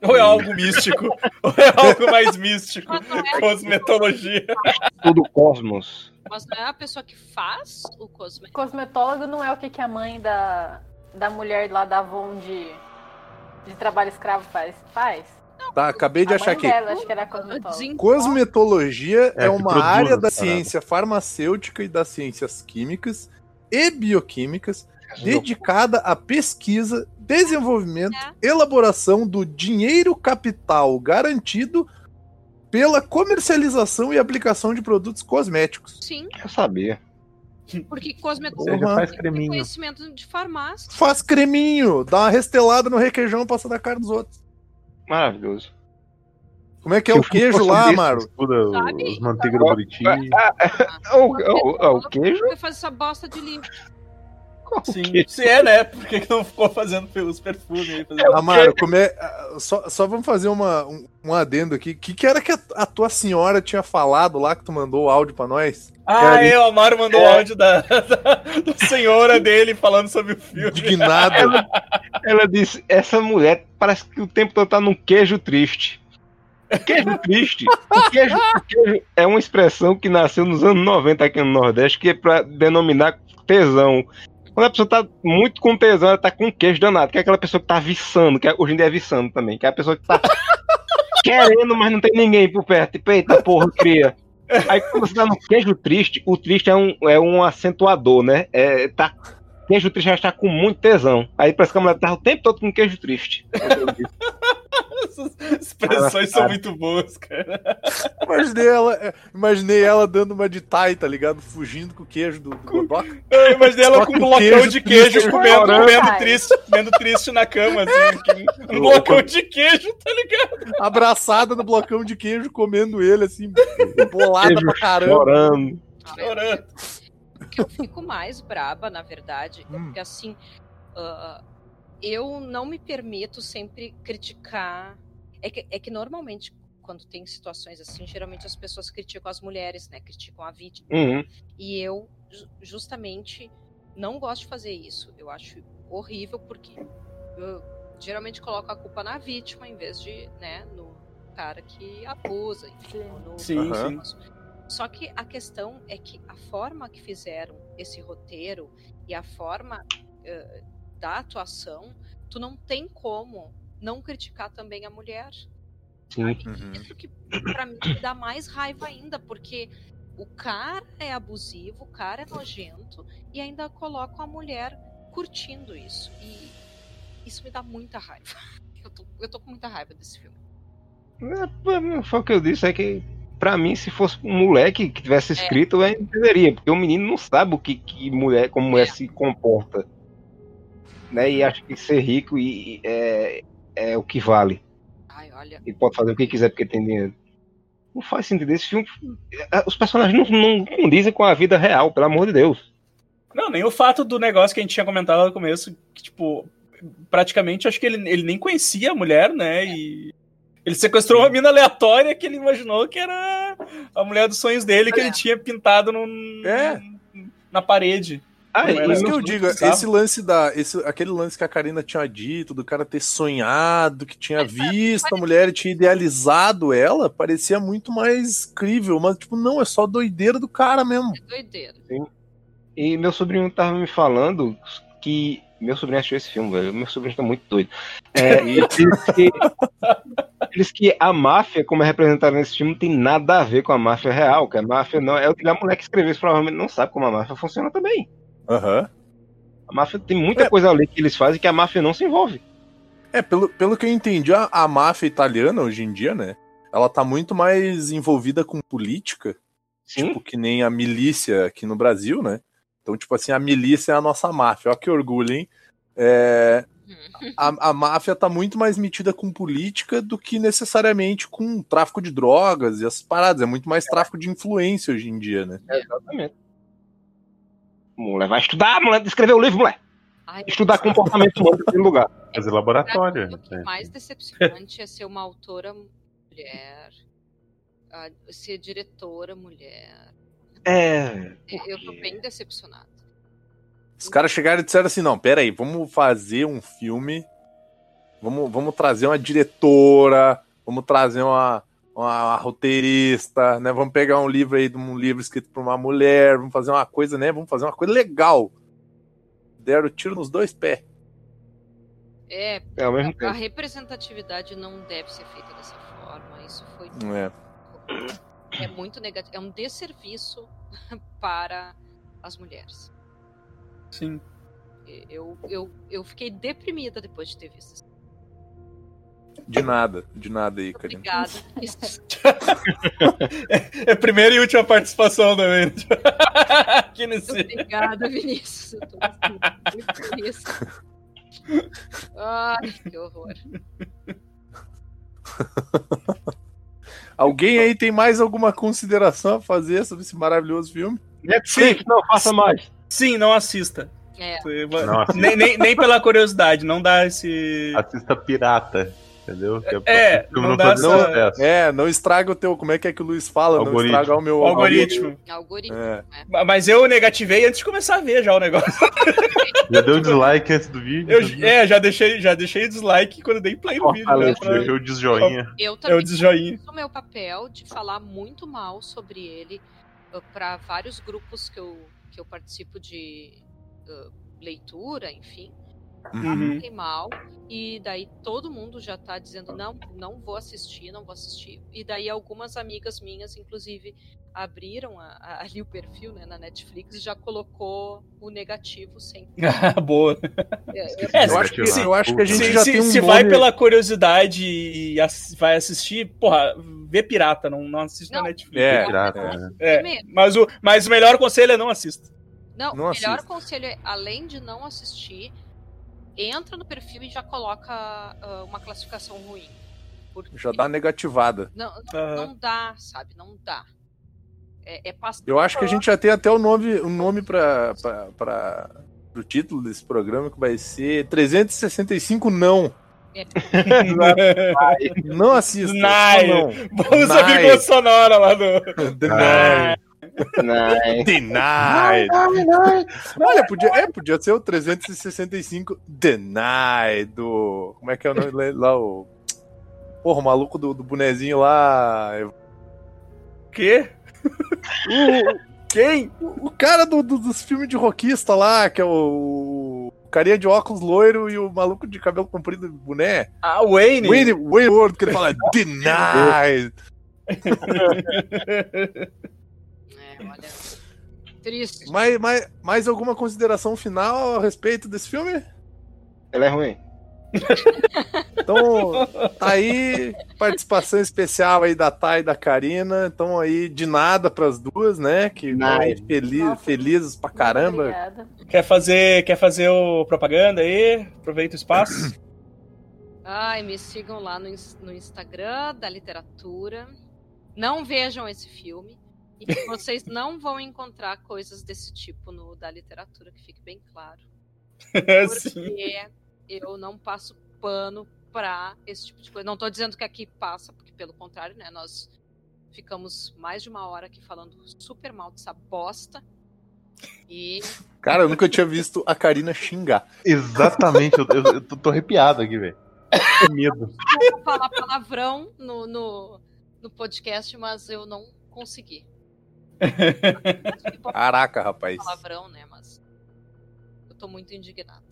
Ou é algo místico, ou é algo mais místico. É, Cosmetologia. Tudo cosmos. mas não é a pessoa que faz o cosmético. Cosmetólogo não é o que, que a mãe da, da mulher lá da Avon de, de trabalho escravo faz? Faz? Tá, acabei de a achar aqui. dela, acho que era cosmetóloga. Desen- Cosmetologia é, É, uma produz área da paradas. ciência farmacêutica e das ciências químicas e bioquímicas dedicada à pesquisa, desenvolvimento, É. elaboração do dinheiro capital garantido pela comercialização e aplicação de produtos cosméticos. Sim, Eu sabia. porque cosmetologia faz é creminho. conhecimento de farmácia. Faz creminho, dá uma restelada no requeijão, passa da cara dos outros. Maravilhoso. Como é que é Se o eu queijo lá, desse, Amaro? Estuda Sabe? os manteiga do Buriti. O, o, o, queijo? Vai fazer essa bosta de livro. Sim, se é, né? Por que, que não ficou fazendo os perfumes aí? Fazendo... Amaro, como é, ah, só, só vamos fazer uma, um, um adendo aqui. O que, que era que a, a tua senhora tinha falado lá que tu mandou o áudio pra nós? Ah, é, o Amaro mandou o áudio da, da, da senhora dele falando sobre o filme. Indignada. Ela, ela disse: essa mulher parece que o tempo todo tá num queijo triste. Queijo triste. O queijo, o queijo é uma expressão que nasceu nos anos 90 aqui no Nordeste, que é pra denominar tesão. Quando a pessoa tá muito com tesão, ela tá com queijo danado, que é aquela pessoa que tá viçando, que é- hoje em dia é viçando também, que é a pessoa que tá querendo, mas não tem ninguém por perto. Tipo, eita porra, cria. Aí quando você tá no queijo triste, o triste é um, é um acentuador, né? É, tá, queijo triste já está com muito tesão. Aí parece que a mulher tá o tempo todo com queijo triste. Essas expressões são muito boas, cara. Imaginei ela, é, imaginei ela dando uma de tai, tá ligado? Fugindo com o queijo do, do Godoka. Eu imaginei ela com um blocão queijo de queijo triste, comendo, comendo triste, comendo triste na cama, assim. Um blocão de queijo, tá ligado? Abraçada no blocão de queijo, comendo ele, assim, bolada Queijo pra caramba. chorando. Chorando. O que eu fico mais braba, na verdade, é Hum. porque assim, ah, eu não me permito sempre criticar. É que, é que normalmente, quando tem situações assim, geralmente as pessoas criticam as mulheres, né? Criticam a vítima. Uhum. E eu, ju- justamente, não gosto de fazer isso. Eu acho horrível, porque eu geralmente coloco a culpa na vítima, em vez de, né, no cara que abusa, enfim. No- Sim, Aham. sim. só que a questão é que a forma que fizeram esse roteiro e a forma eh, da atuação, tu não tem como não criticar também a mulher. Sim. Uhum. Isso que pra mim me dá mais raiva ainda, porque o cara é abusivo, o cara é nojento e ainda colocam a mulher curtindo isso. E isso me dá muita raiva. Eu tô, eu tô com muita raiva desse filme. É, Foi o que eu disse, é que pra mim, se fosse um moleque que tivesse escrito, eu entenderia, porque o menino não sabe o que, que mulher, como mulher se comporta. Né? E acha que ser rico e, e é, é o que vale. Ai, olha. E pode fazer o que quiser porque tem dinheiro. Não faz sentido. Esse filme. é, Os personagens não, não condizem com a vida real, pelo amor de Deus. Não, nem o fato do negócio que a gente tinha comentado lá no começo, que, tipo, praticamente acho que ele, ele nem conhecia a mulher, né? E ele sequestrou uma mina aleatória que ele imaginou que era a mulher dos sonhos dele, que ele tinha pintado no, É. na parede. Ah, era isso que eu digo, bizarro. esse lance da. Esse, aquele lance que a Karina tinha dito, do cara ter sonhado, que tinha visto a mulher e tinha idealizado ela, parecia muito mais crível. Mas, tipo, não, é só doideira do cara mesmo. É doideira. E meu sobrinho tava me falando que. Meu sobrinho achou esse filme, velho. Meu sobrinho tá muito doido. É, e ele disse que, ele disse que a máfia, como é representada nesse filme, não tem nada a ver com a máfia real. Que a máfia não. É o que a mulher que escreveu isso provavelmente não sabe como a máfia funciona também. Aham. A máfia tem muita É. coisa ali que eles fazem que a máfia não se envolve. É, pelo, pelo que eu entendi, a, a máfia italiana hoje em dia, né? Ela tá muito mais envolvida com política, Sim. tipo, que nem a milícia aqui no Brasil, né? Então, tipo assim, a milícia é a nossa máfia. Ó, que orgulho, hein? É, a, a máfia tá muito mais metida com política do que necessariamente com tráfico de drogas e essas paradas. É muito mais tráfico de influência hoje em dia, né? Exatamente. Mulher, vai estudar, mulher, escrever o livro, mulher. Ai, Estudar comportamento humano em primeiro lugar. Fazer laboratório. mim, o que mais decepcionante é ser uma autora mulher, a- ser diretora mulher. É. Eu tô bem decepcionada. Os caras chegaram e disseram assim: não, peraí, vamos fazer um filme, vamos, vamos trazer uma diretora, vamos trazer uma, uma roteirista, né? Vamos pegar um livro aí de um livro escrito por uma mulher, vamos fazer uma coisa, né? Vamos fazer uma coisa legal. Deram tiro nos dois pés. É, É ao mesmo a, a representatividade não deve ser feita dessa forma. Isso foi É. é muito negativo, é um desserviço para as mulheres. Sim. Eu, eu, eu fiquei deprimida depois de ter visto isso. De nada, de nada aí, Karina. Obrigada. É a primeira e última participação também. né? Aqui nesse. Obrigada, Vinícius. Eu tô muito feliz. Ai, que horror. Alguém aí tem mais alguma consideração a fazer sobre esse maravilhoso filme? Netflix, não faça mais. Sim, não assista. É, Não assista. nem, nem, nem pela curiosidade, não dá esse. Assista pirata, entendeu? Que É, filme não dá fazer essa-. É, não estraga o teu. Como é que é que o Luiz fala? Não Algoritmo. estraga o meu algoritmo. algoritmo. É. né? Mas eu negativei antes de começar a ver já o negócio. Já deu dislike antes do vídeo? Eu, é, já deixei, já deixei dislike quando dei play no vídeo. Né, Fortalece, pra- Deixou o desjoinha. Eu é o também desjoinha. fiz o meu papel de falar muito mal sobre ele para vários grupos que eu, que eu participo de uh, leitura, enfim. Uhum. fiquei mal. E daí todo mundo já tá dizendo, não, não vou assistir, não vou assistir. E daí algumas amigas minhas, inclusive, abriram a- a- ali o perfil né, na Netflix e já colocou o negativo sem. Boa. É, É, Eu acho, que, eu acho que a gente se já se- tem um se nome... vai pela curiosidade e ass- vai assistir, porra, vê pirata, não, não assiste Não. na Netflix. É, Pirata, não, né? É, mesmo. mas, o, mas o melhor conselho é não assista. Não, Não o melhor assista. conselho é, além de não assistir, entra no perfil e já coloca ah, uma classificação ruim. Porque Já dá negativada. não, não, Aham. não dá, sabe? Não dá. É, é Eu acho que a gente já tem até o nome, o nome para para o título desse programa que vai ser 365 não. Não assista. Não. Vamos a vírgula sonora lá do. Deny. Nice. Denied. Olha, podia, é, podia ser o 365 Deny do. Como é que é o nome lá? O. Porra, o maluco do, do bonezinho lá. Quê? Quem? O cara do, do- dos filmes de rockista lá, que é o. o carinha de óculos loiro e o maluco de cabelo comprido de boné. Ah, Wayne. Wayne, Wayne World, que ele fala Denied. Olha. Triste. Mais, mais, mais alguma consideração final a respeito desse filme? Ela é ruim. Então, tá aí, participação especial aí da Thay e da Karina. Então aí, de nada pras duas, né? Que aí feliz, Nossa. felizes pra caramba. Obrigada. Quer fazer, quer fazer o propaganda aí? Aproveita o espaço. Ai, me sigam lá no, no Instagram da literatura. Não vejam esse filme. E que vocês não vão encontrar coisas desse tipo no da literatura, que fique bem claro. Sim. Porque eu não passo pano pra esse tipo de coisa. Não tô dizendo que aqui passa, porque pelo contrário, né? Nós ficamos mais de uma hora aqui falando super mal dessa bosta. E Cara, eu nunca tinha visto a Karina xingar. Exatamente, eu, eu- eu tô, tô arrepiado aqui, velho. Medo. eu vou falar palavrão no, no, no podcast, mas eu não consegui. Caraca, rapaz. palavrão, né? Mas eu tô muito indignado.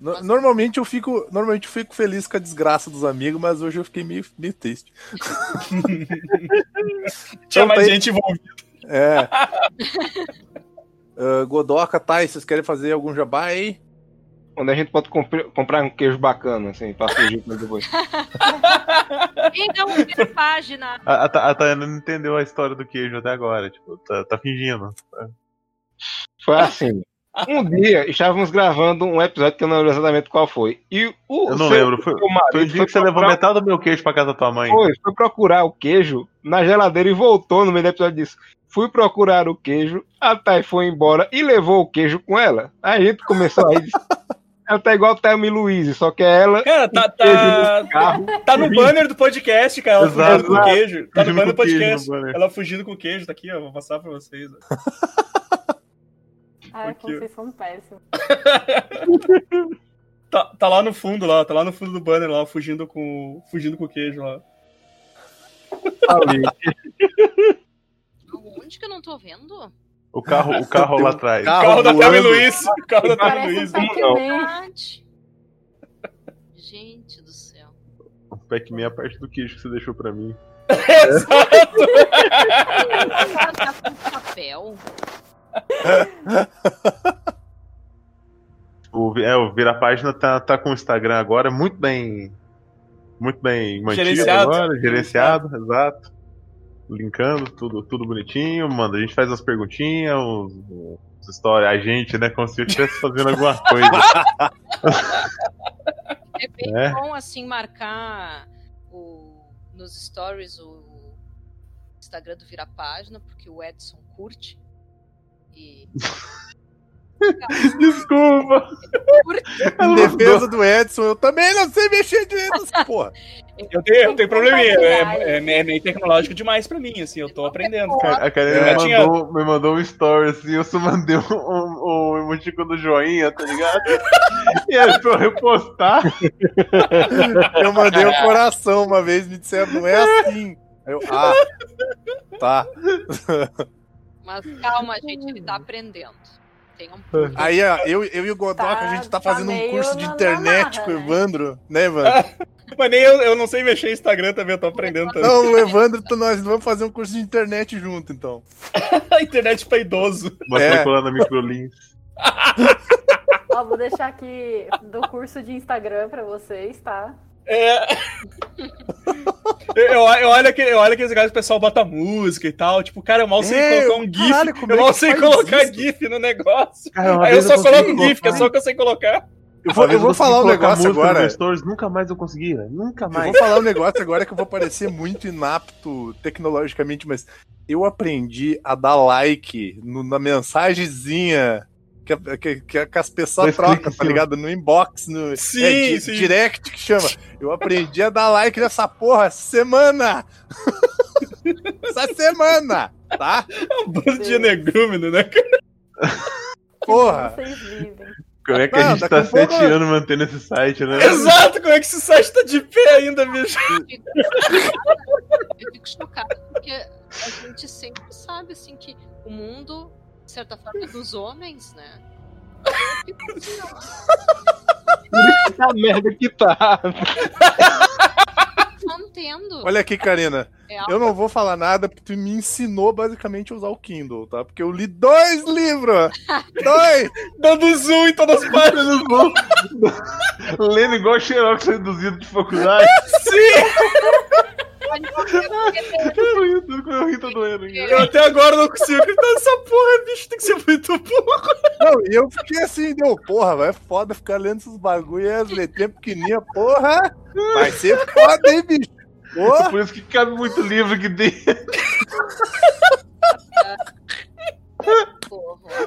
No- normalmente eu fico, normalmente eu fico feliz com a desgraça dos amigos, mas hoje eu fiquei meio, meio triste. Tinha Então, mais tá gente envolvida. É. Ah, Godoca, Thay, vocês querem fazer algum jabá aí? Onde a gente pode comprar um queijo bacana, assim, pra fugir ele depois. Então, primeira página. A, a, a Tayana não entendeu a história do queijo até agora, tipo, tá, tá fingindo. Foi assim. Um dia estávamos gravando um episódio que eu não lembro exatamente qual foi. E o Eu não seu- lembro, foi, foi o dia que você levou procurar- metade do meu queijo pra casa da tua mãe. Foi, foi procurar o queijo na geladeira e voltou no meio do episódio disso. Fui procurar o queijo, a Thay foi embora e levou o queijo com ela. A gente começou a ir. Ela tá igual Thelma e Luiz, só que é ela Cara, tá, tá, no carro. tá no banner do podcast, cara. Ela Exato. fugindo com o queijo. Tá no banner do podcast. banner. Ela fugindo com o queijo, tá aqui, ó. Vou passar pra vocês. ó. Ai, Aqui, como ó. vocês são péssimos. Tá, tá lá no fundo, lá. Tá lá no fundo do banner, lá, fugindo com, fugindo com o queijo lá. Ali. Onde que eu não tô vendo? O carro, o carro lá atrás. carro Carro da Thelma e. Luiz. O carro da Thelma e Parece um Luiz. Não. Gente do céu. O Pac-Man é a parte do queijo que você deixou pra mim. Exato. Tá com papel. O, é, o Vira Página tá, tá com o Instagram agora, muito bem. Muito bem mantido Gerenciado. agora, gerenciado, exato. Linkando, tudo, tudo bonitinho, manda. A gente faz umas perguntinhas, uns, uns histórias, a gente, né? Como se eu estivesse fazendo alguma coisa. É bem É. bom assim marcar o, nos stories o Instagram do Vira Página, porque o Edson curte. E Desculpa! Em defesa do Edson, eu também não sei mexer direito nessa porra. Eu tenho, eu tenho probleminha. Compartilhar. É, é, é meio tecnológico demais pra mim, assim. Eu tô aprendendo. A a Karine Eu me, tinha- mandou, me mandou um story assim, eu só mandei um, um, um emoticon do joinha, tá ligado? e aí pra eu repostar, Eu mandei o coração uma vez, me disseram, não é assim. Aí Eu, ah, tá. Mas calma, gente, ele tá aprendendo. Tenha um público. Aí, ó, eu, eu e o Godoka, Tá- a gente tá tá fazendo um curso de na- na internet marra, com o né? Evandro, né, Evandro? Mas nem eu, eu não sei mexer em Instagram também, eu tô aprendendo também. Não, o Evandro, nós vamos fazer um curso de internet junto, então. A internet pra idoso. Matriculando a microlins. Ó, vou deixar aqui do curso de Instagram pra vocês, tá? É. Eu, eu, eu olho aquele, eu olho aqueles lugares que o pessoal bota música e tal. Tipo, cara, eu mal sei É, colocar um GIF. caralho, eu é mal que sei colocar isso? GIF no negócio. Cara, Aí eu só coloco GIF, que é só o que eu sei colocar. Eu vou, eu vou falar um negócio agora. Stories, nunca mais eu consegui, velho. Nunca Eu mais. vou falar um negócio agora que eu vou parecer muito inapto tecnologicamente, mas eu aprendi a dar like no- na mensagenzinha que, que, que, que as pessoas trocam, tá cima. ligado? No inbox, no Sim, é, di- sim. direct que chama. Eu aprendi a dar like nessa porra essa semana! essa semana! Tá? É um bando de energúmeno, né? cara? Porra! Como é que Não, a gente tá pouco- sete anos mantendo esse site, né? Exato, como é que esse site tá de pé ainda, bicho? Eu fico chocada porque a gente sempre sabe assim que o mundo, de certa forma, é dos homens, né? A merda que tá. não entendo. Olha aqui, Karina. É Eu não vou falar nada porque tu me ensinou basicamente a usar o Kindle, tá? Porque eu li dois livros! dois! Dando zoom em todas as páginas. Lendo igual Xerox reduzido de faculdade. Eu com meu rim tá doendo. Eu até agora não consigo acreditar nessa porra, bicho. Tem que ser muito burro. Não, e eu fiquei assim, deu, porra, vai é foda ficar lendo esses bagulho e as letrinhas pequenininhas, porra! Vai ser foda, hein, bicho? Porra! Por isso que cabe muito livro aqui dentro. porra.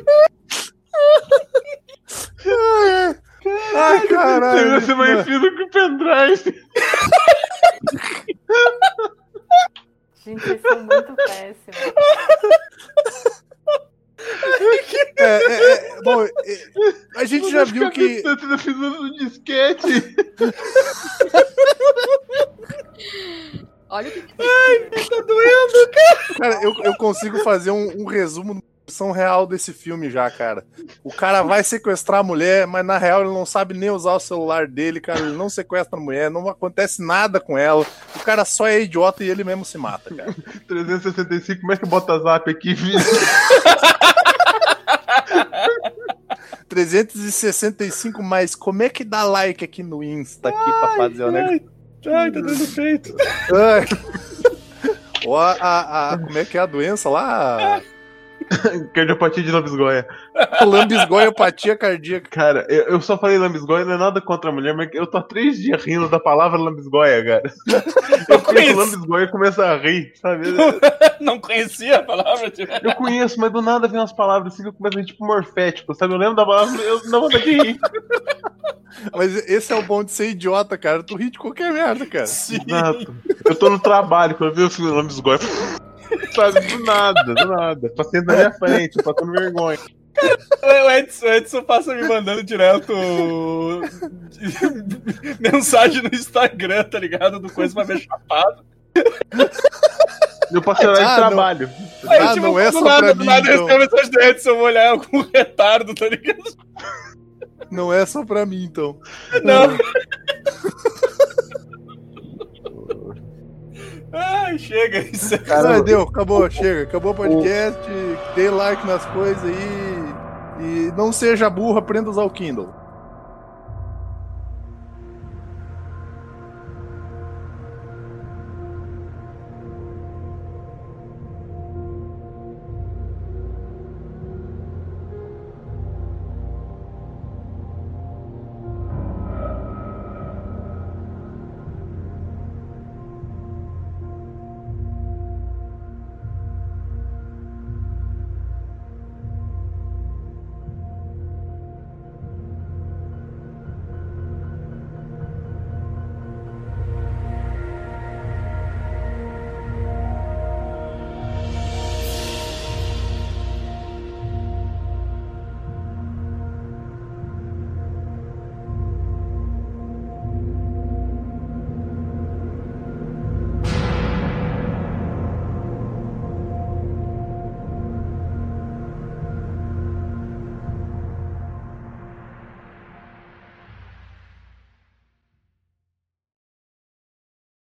Ai, caralho! Ser mais fino que o pendrive. Gente, vocês são muito péssimos. É, é, é, bom, é, a gente já viu que. Tá precisando de disquete. Olha o que Tá doendo. Cara, eu, eu consigo fazer um, um resumo versão real desse filme já, cara. O cara vai sequestrar a mulher, mas na real ele não sabe nem usar o celular dele, cara. Ele não sequestra a mulher, não acontece nada com ela. O cara só é idiota e ele mesmo se mata, cara. 365, como é que bota zap aqui, filho? 365 mais, como é que dá like aqui no Insta aqui pra fazer o negócio? Ai, tá dando feito. Ai. Ó, a, a- como é que é a doença lá? Cardiopatia de lambisgoia. Lambisgoiopatia cardíaca. Cara, eu, eu só falei lambisgoia, não é nada contra a mulher, mas eu tô há três dias rindo da palavra lambisgoia, cara. Eu conheço conheço. lambisgoia e começo a rir, sabe? Não conhecia a palavra, tipo. Eu conheço, mas do nada vem umas palavras assim que eu começo a rir, tipo morfético, sabe? Eu lembro da palavra, eu não vou de rir. Mas esse é o bom de ser idiota, cara. Tu ri de qualquer merda, cara. Sim. Exato. Eu tô no trabalho, quando eu vi o filme lambisgoia, sabe? Do nada, do nada. Paciente na minha frente, passando vergonha. O Edson, o Edson passa me mandando direto mensagem no Instagram, tá ligado? Do coisa pra ver chapado. Eu passei horário de Ah, não. trabalho. Aí, Ah, não é só nada, pra do mim, nada eu então. a mensagem do Edson, eu vou olhar algum retardo, tá ligado? Não é só pra mim, então. Não. Ai, chega. Isso é... Cara, deu, acabou, chega. Acabou o podcast. Dê like nas coisas aí. E não seja burro, aprenda a usar o Kindle.